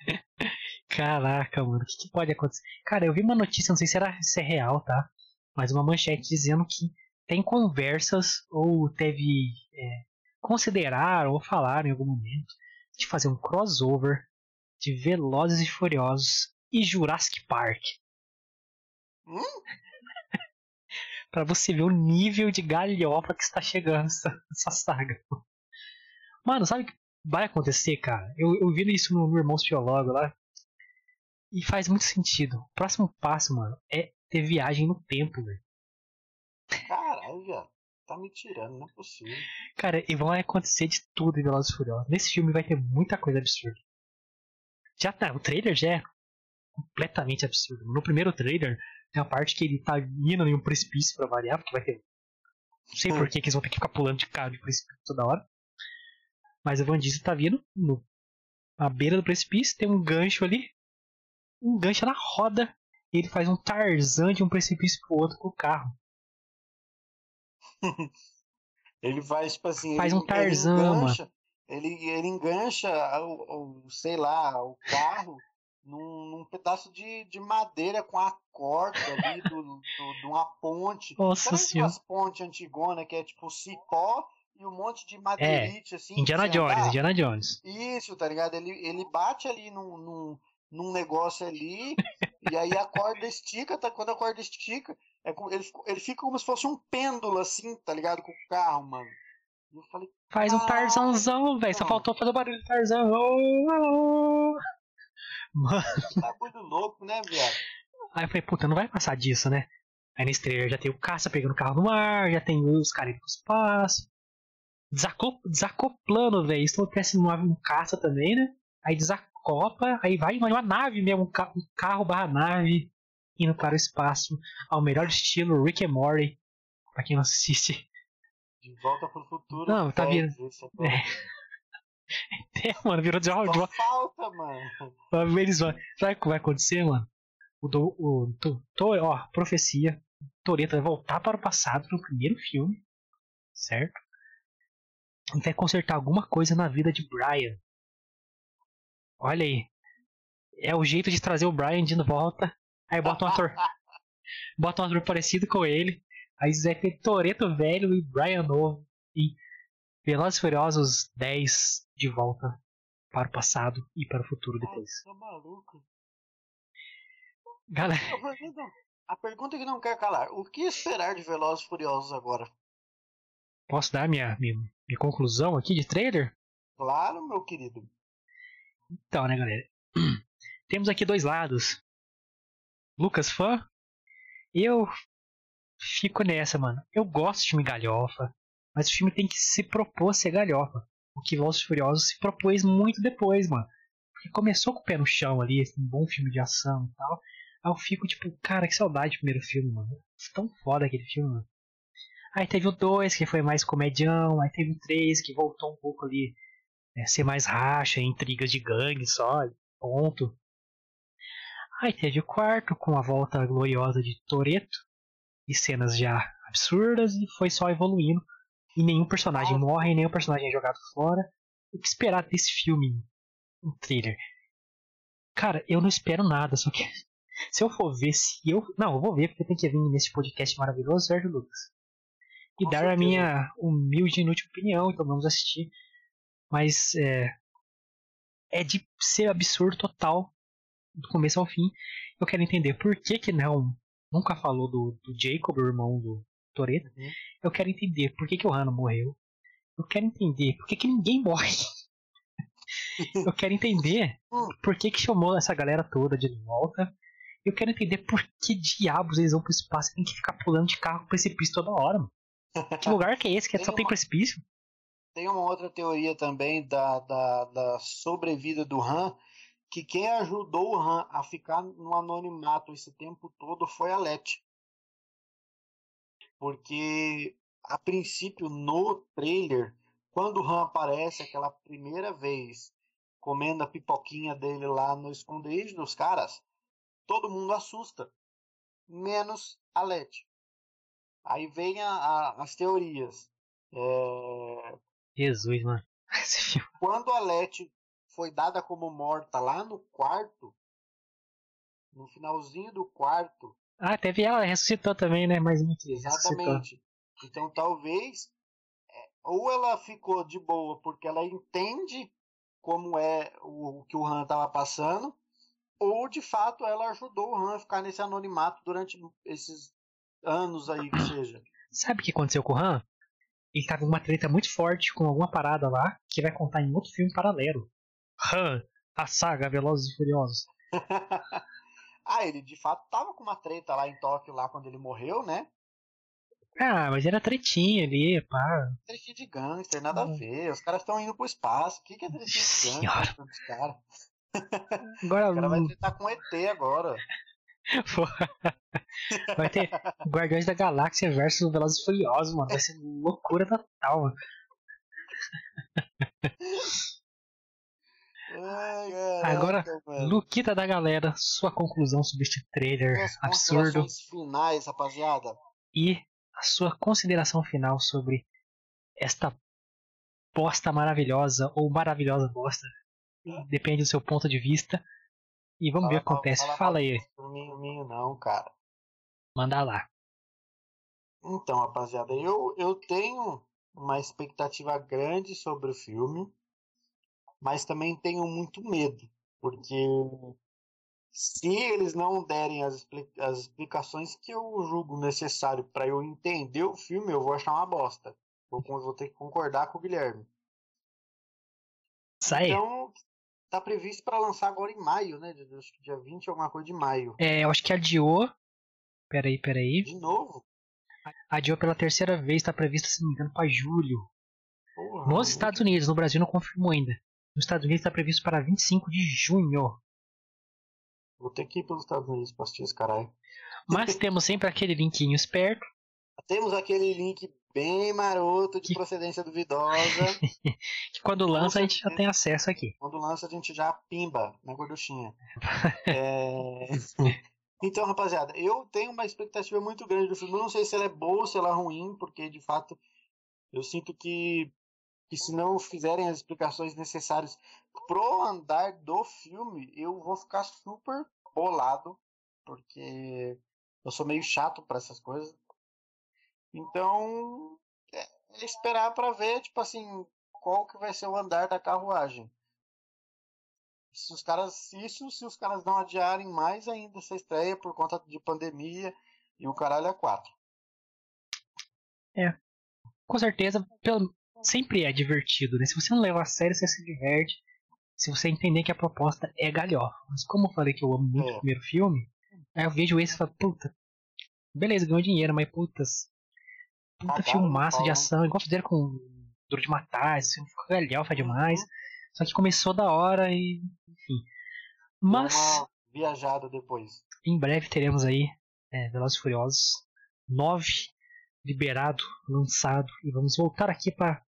Caraca, mano, o que, que, pode acontecer? Cara, eu vi uma notícia, não sei se, era, se é real, tá? Mas uma manchete dizendo que tem conversas ou teve. É, consideraram ou falaram em algum momento de fazer um crossover de Velozes e Furiosos e Jurassic Park.
Hum?
para você ver o nível de galhofa que está chegando essa, essa saga. Mano, sabe o que vai acontecer, cara? Eu, eu vi isso no, no Irmãos Biólogo lá. E faz muito sentido. O próximo passo, mano, é ter viagem no tempo, velho.
Caralho. Tá me tirando, não é possível.
Cara, e vão acontecer de tudo em Velozes e Furiosos. Nesse filme vai ter muita coisa absurda. Já tá, o trailer já é completamente absurdo. No primeiro trailer, tem a parte que ele tá indo em um precipício pra variar, porque vai ter. Não sei por que, que eles vão ter que ficar pulando de carro de precipício toda hora. Mas o Van Diesel tá vindo no, na beira do precipício, tem um gancho ali. Um gancho na roda. E ele faz um Tarzan de um precipício pro outro com o carro.
ele faz, tipo assim.
Faz
ele,
um Tarzan,
ele
engancha.
Ele, ele engancha o, o, sei lá, o carro num, num, pedaço de, de madeira com a corda ali do, do, de uma ponte.
Nossa senhora.
aquelas pontes antigonas que é tipo cipó e um monte de madeirite, assim.
É, Indiana
pra você
Jones,
andar?
Indiana Jones.
Isso, tá ligado? Ele, ele bate ali num, num, num negócio ali, e aí a corda estica, tá? Quando a corda estica, é, como- ele, fica- ele fica como se fosse um pêndulo, assim, tá ligado? Com o carro, mano. Eu falei,
Faz um Tarzanzão, velho. Só
mano.
faltou fazer o barulho do Tarzan. Oh, oh. Mano,
que bagulho louco, né, viado?
aí eu falei, puta, não vai passar disso, né? Aí nesse trailer já tem o caça pegando o carro no ar, já tem os caras indo pro espaço. Desacop desacoplando, velho. Isso acontece numa um caça também, né? Aí desacopla, aí vai uma nave mesmo, um, ca um carro barra nave indo para o espaço. Ao melhor estilo Rick and Morty. Pra quem não assiste.
De volta pro futuro.
Não, tá
esse é.
É, mano, virou de, de,
Só falta, mano.
Eles vão. Sabe o que vai acontecer, mano? O, do, o to, to- ó, profecia. Toreto vai voltar para o passado no primeiro filme. Certo? E vai consertar alguma coisa na vida de Brian. Olha aí. É o jeito de trazer o Brian de volta. Aí bota um ator. bota um ator parecido com ele. Aí ter Toreto velho e Brian novo. E Velozes e Furiosos 10 de volta para o passado e para o futuro depois.
Ai, tô maluco.
Galera,
A pergunta, a pergunta que não quer calar. O que esperar de Velozes e Furiosos agora?
posso dar minha, minha, minha conclusão aqui de trailer?
Claro, meu querido.
Então, né, galera? Temos aqui dois lados. Lucas fã. Eu fico nessa, mano. Eu gosto de filme galhofa, mas o filme tem que se propor a ser galhofa. O que Velozes Furiosos se propôs muito depois, mano. Porque começou com o pé no chão ali, esse bom filme de ação e tal. Aí eu fico tipo, cara, que saudade do primeiro filme, mano. Tão foda aquele filme, mano. Aí teve o 2, que foi mais comedião. Aí teve o 3, que voltou um pouco ali. É, ser mais racha, intrigas de gangue só, ponto. Aí teve o quarto, com a volta gloriosa de Toreto. E cenas já absurdas, e foi só evoluindo. E nenhum personagem morre, nenhum personagem é jogado fora. O que esperar desse filme? Um trailer. Cara, eu não espero nada, só que se eu for ver, se eu. Não, eu vou ver, porque tem que vir nesse podcast maravilhoso, certo, Lucas? E
Com
dar a
certeza.
minha humilde e inútil opinião, então vamos assistir. Mas é. É de ser absurdo total, do começo ao fim. Eu quero entender por que que não. Nunca falou do, do Jacob, o irmão do Toreto.
Uhum.
Eu quero entender por que que o Hano morreu. Eu quero entender por que que ninguém morre. Eu quero entender por que que chamou essa galera toda de volta. Eu quero entender por que diabos eles vão pro espaço e tem que ficar pulando de carro com precipício toda hora, mano. Que lugar que é esse que só tem precipício?
Tem uma outra teoria também da, da, da sobrevida do Han, que quem ajudou o Han a ficar no anonimato esse tempo todo foi a Letty. Porque, a princípio, no trailer, quando o Han aparece aquela primeira vez comendo a pipoquinha dele lá no esconderijo dos caras, todo mundo assusta. Menos a Letty. Aí vem a, a, as teorias. É...
Jesus, mano.
Quando a Letty foi dada como morta lá no quarto, no finalzinho do quarto.
Ah, teve ela, ressuscitou também, né? Mas
Exatamente. Ressuscitou. Então talvez é, ou ela ficou de boa porque ela entende como é o, o que o Han estava passando, ou de fato ela ajudou o Han a ficar nesse anonimato durante esses anos aí que seja.
Sabe o que aconteceu com o Han? Ele tava em uma treta muito forte com alguma parada lá que vai contar em outro filme paralelo. Han, a saga Velozes e Furiosos.
ah, ele de fato tava com uma treta lá em Tóquio lá quando ele morreu, né?
Ah, mas era tretinha ali, pá.
Tretinha de gangster, nada hum. a ver. Os caras estão indo pro espaço. O que, que é tretinha de gangster? Agora, o cara vai tretar com ET agora.
Vai ter Guardiões da Galáxia versus Velozes Furiosos, mano. Vai ser loucura total, mano. Ai, Agora, mano. Luquita da galera, sua conclusão sobre este trailer As absurdo.
finais, rapaziada.
E a sua consideração final sobre esta bosta maravilhosa ou maravilhosa bosta. Depende do seu ponto de vista. E vamos fala, ver o que acontece. Fala, fala aí.
Minho, minho não, cara.
Manda lá.
Então, rapaziada, eu, eu tenho uma expectativa grande sobre o filme, mas também tenho muito medo, porque se eles não derem as, as explicações que eu julgo necessário para eu entender o filme, eu vou achar uma bosta. Vou, vou ter que concordar com o Guilherme.
Sai.
Então, tá previsto para lançar agora em maio, né? Acho que dia 20 alguma coisa de maio.
É, eu acho que adiou. Peraí, peraí.
De novo?
Adiou pela terceira vez, tá previsto, se não me engano, pra julho. Porra, Nos Estados Unidos, no Brasil não confirmou ainda. Nos Estados Unidos está previsto para 25 de junho.
Vou ter que ir pelos Estados Unidos pra assistir esse caralho.
Mas temos sempre aquele linkinho esperto.
Temos aquele link bem maroto de que... procedência duvidosa.
que quando lança a gente já tem acesso aqui.
Quando lança a gente já pimba na gorduchinha. é... Então, rapaziada, eu tenho uma expectativa muito grande do filme. Eu não sei se ela é boa ou se ela é ruim, porque de fato eu sinto que, que se não fizerem as explicações necessárias pro andar do filme, eu vou ficar super bolado, porque eu sou meio chato para essas coisas. Então, é, é esperar para ver, tipo assim, qual que vai ser o andar da carruagem. Se os caras, isso se os caras não adiarem mais ainda essa estreia por conta de pandemia e o caralho é quatro.
É. Com certeza, pelo, sempre é divertido, né? Se você não levar a sério, você se diverte. Se você entender que a proposta é galhofa. Mas como eu falei que eu amo muito é. o primeiro filme, aí eu vejo esse e falo, puta, beleza, ganhou dinheiro, mas putas, puta filmaço de ação, igual fizeram com Duro de Matar, esse filme ficou galhofa demais. Uhum. Só que começou da hora e. enfim. Mas. Uma
viajada depois.
Em breve teremos aí é, Velozes Furiosos 9 liberado, lançado. E vamos voltar aqui para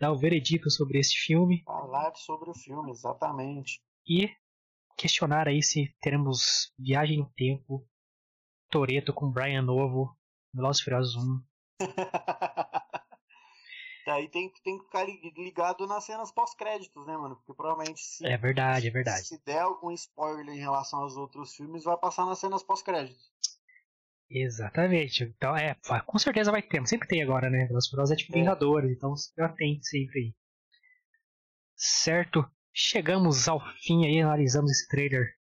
dar o veredito sobre esse filme.
Falar sobre o filme, exatamente.
E questionar aí se teremos Viagem no Tempo, Toreto com Brian Novo, Velozes Furiosos 1.
Aí tem, tem que ficar ligado nas cenas pós-créditos, né, mano? Porque provavelmente se.
É verdade, é verdade.
Se der algum spoiler em relação aos outros filmes, vai passar nas cenas pós-créditos.
Exatamente. Então, é, com certeza vai ter. Sempre tem agora, né? Velozes Furiosos é tipo é. Vingadores, então já tem sempre aí. Certo? Chegamos ao fim aí, analisamos esse trailer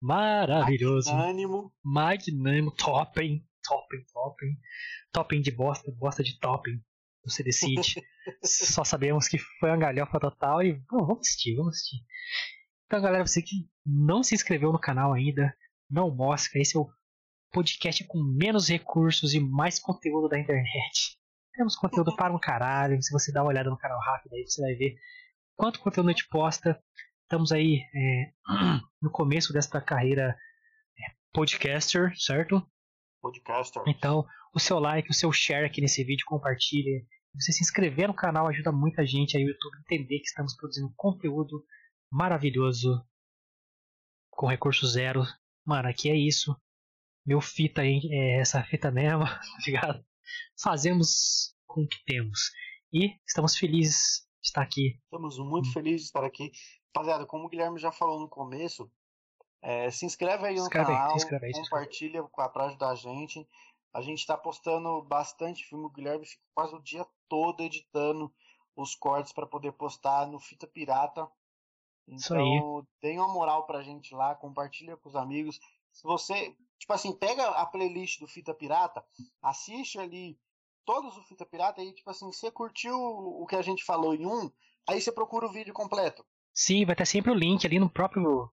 maravilhoso.
Magnânimo.
Magnânimo, topping, topping, topping. Topping de bosta, bosta de topping. Você decide. Só sabemos que foi uma galhofa total e vamos assistir, vamos assistir. Então, galera, você que não se inscreveu no canal ainda, não mosca. Esse é o podcast com menos recursos e mais conteúdo da internet. Temos conteúdo para um caralho. Se você dá uma olhada no canal rápido aí, você vai ver quanto conteúdo a gente posta. Estamos aí é, no começo desta carreira é, podcaster, certo?
Podcaster.
Então, o seu like, o seu share aqui nesse vídeo, compartilhe. Você se inscrever no canal ajuda muita gente a YouTube entender que estamos produzindo conteúdo maravilhoso com recurso zero. Mano, aqui é isso. Meu fita aí é essa fita mesmo, tá ligado? fazemos com o que temos. E estamos felizes de estar aqui.
Estamos muito felizes de estar aqui. Rapaziada, como o Guilherme já falou no começo, é, se inscreve aí no
Inscreve
canal,
inscreve aí,
compartilha para ajudar a gente. A gente está postando bastante filme. O Guilherme fica quase o dia todo editando os cortes para poder postar no Fita Pirata. Então, dê uma moral pra gente lá, compartilha com os amigos. Se você, tipo assim, pega a playlist do Fita Pirata, assiste ali todos o Fita Pirata e, tipo assim, você curtiu o que a gente falou em um, aí você procura o vídeo completo.
Sim, vai ter sempre o link ali no próprio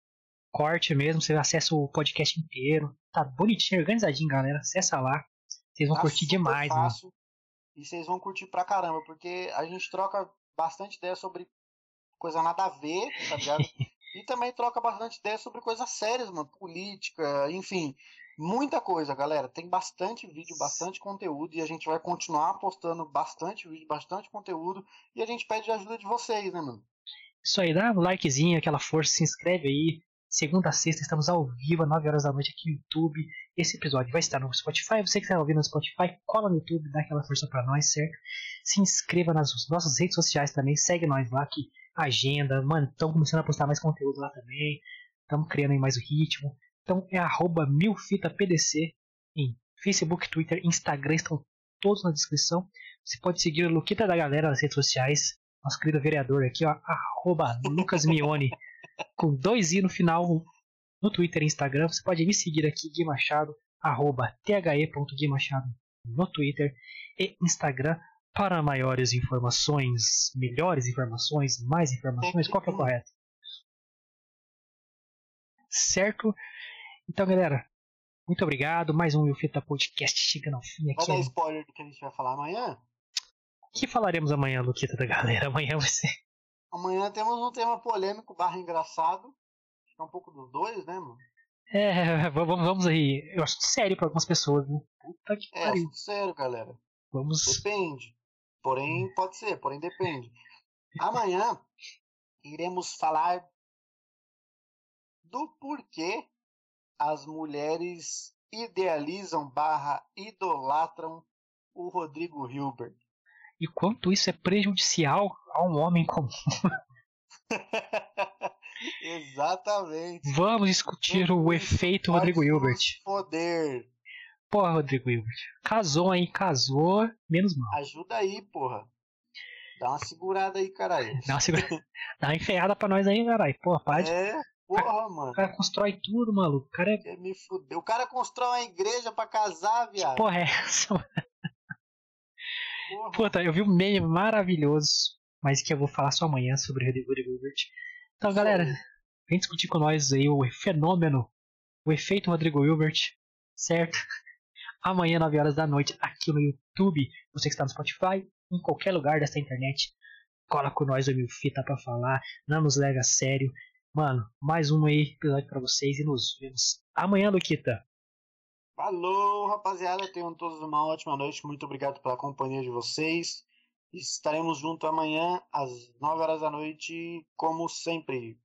corte mesmo. Você acessa o podcast inteiro. Tá bonitinho, organizadinho, galera. Acessa lá. Vocês vão
Tá
curtir demais,
fácil. E vocês vão curtir pra caramba, porque a gente troca bastante ideia sobre coisa nada a ver, tá ligado? e também troca bastante ideia sobre coisas sérias, mano. Política, enfim. Muita coisa, galera. Tem bastante vídeo, bastante conteúdo. E a gente vai continuar postando bastante vídeo, bastante conteúdo. E a gente pede a ajuda de vocês, né, mano?
Isso aí, dá um likezinho, aquela força, se inscreve aí. Segunda a sexta estamos ao vivo, às 9 horas da noite aqui no YouTube. Esse episódio vai estar no Spotify. Você que está ouvindo no Spotify, cola no YouTube, dá aquela força pra nós, certo? Se inscreva nas nossas redes sociais também, segue nós lá que agenda, mano, estamos começando a postar mais conteúdo lá também. Estamos criando aí mais o ritmo. Então é arroba milfitapdc em Facebook, Twitter, Instagram, estão todos na descrição. Você pode seguir o Luquita da Galera nas redes sociais. Nosso querido vereador aqui, ó, arroba Lucas Mione, com dois i no final no Twitter e Instagram. Você pode me seguir aqui, Gui Machado, arroba the.guimachado no Twitter e Instagram para maiores informações, melhores informações, mais informações, qual que é o correto? Certo? Então, galera, muito obrigado. Mais um Wilfita Podcast chegando ao fim
Vai
aqui.
dar spoiler do que a gente vai falar amanhã?
O que falaremos amanhã, Luquita da galera? Amanhã vai ser.
Amanhã temos um tema polêmico barra engraçado. Acho que é um pouco dos dois, né, mano?
É, vamos, vamos aí. Eu acho sério para algumas pessoas, viu? Puta que
É,
pariu.
sério, galera.
Vamos.
Depende. Porém, pode ser, porém depende. Amanhã iremos falar do porquê as mulheres idealizam barra idolatram o Rodrigo Hilbert.
E quanto isso é prejudicial a um homem comum.
Exatamente.
Vamos discutir o efeito Rodrigo Hilbert.
Foder.
Porra, Rodrigo Hilbert. Casou aí, casou. Menos mal.
Ajuda aí, porra. Dá uma segurada aí, caralho.
Dá uma, segura... Dá uma enferrada pra nós aí, caralho. Porra, para de...
É, porra, mano.
O cara constrói tudo, maluco. O cara é.
Me fuder. O cara constrói uma igreja pra casar, viado.
Porra, é essa, mano?
Porra.
Puta, eu vi um meme maravilhoso, mas que eu vou falar só amanhã sobre o Rodrigo Hilbert. Então, galera, vem discutir com nós aí o fenômeno, o efeito Rodrigo Hilbert, certo? Amanhã, 9 horas da noite, aqui no YouTube. Você que está no Spotify, em qualquer lugar dessa internet, cola com nós o Mil Fita pra falar, não nos leva a sério. Mano, mais um aí, episódio pra vocês e nos vemos amanhã, Luquita.
Falou, rapaziada. Tenham todos uma ótima noite. Muito obrigado pela companhia de vocês. Estaremos juntos amanhã às 9 horas da noite, como sempre.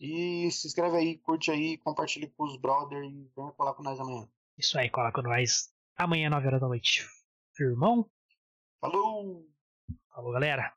E se inscreve aí, curte aí, compartilhe com os brothers e venha colar com nós amanhã.
Isso aí, cola com nós amanhã, 9 horas da noite. Firmão?
Falou!
Falou, galera.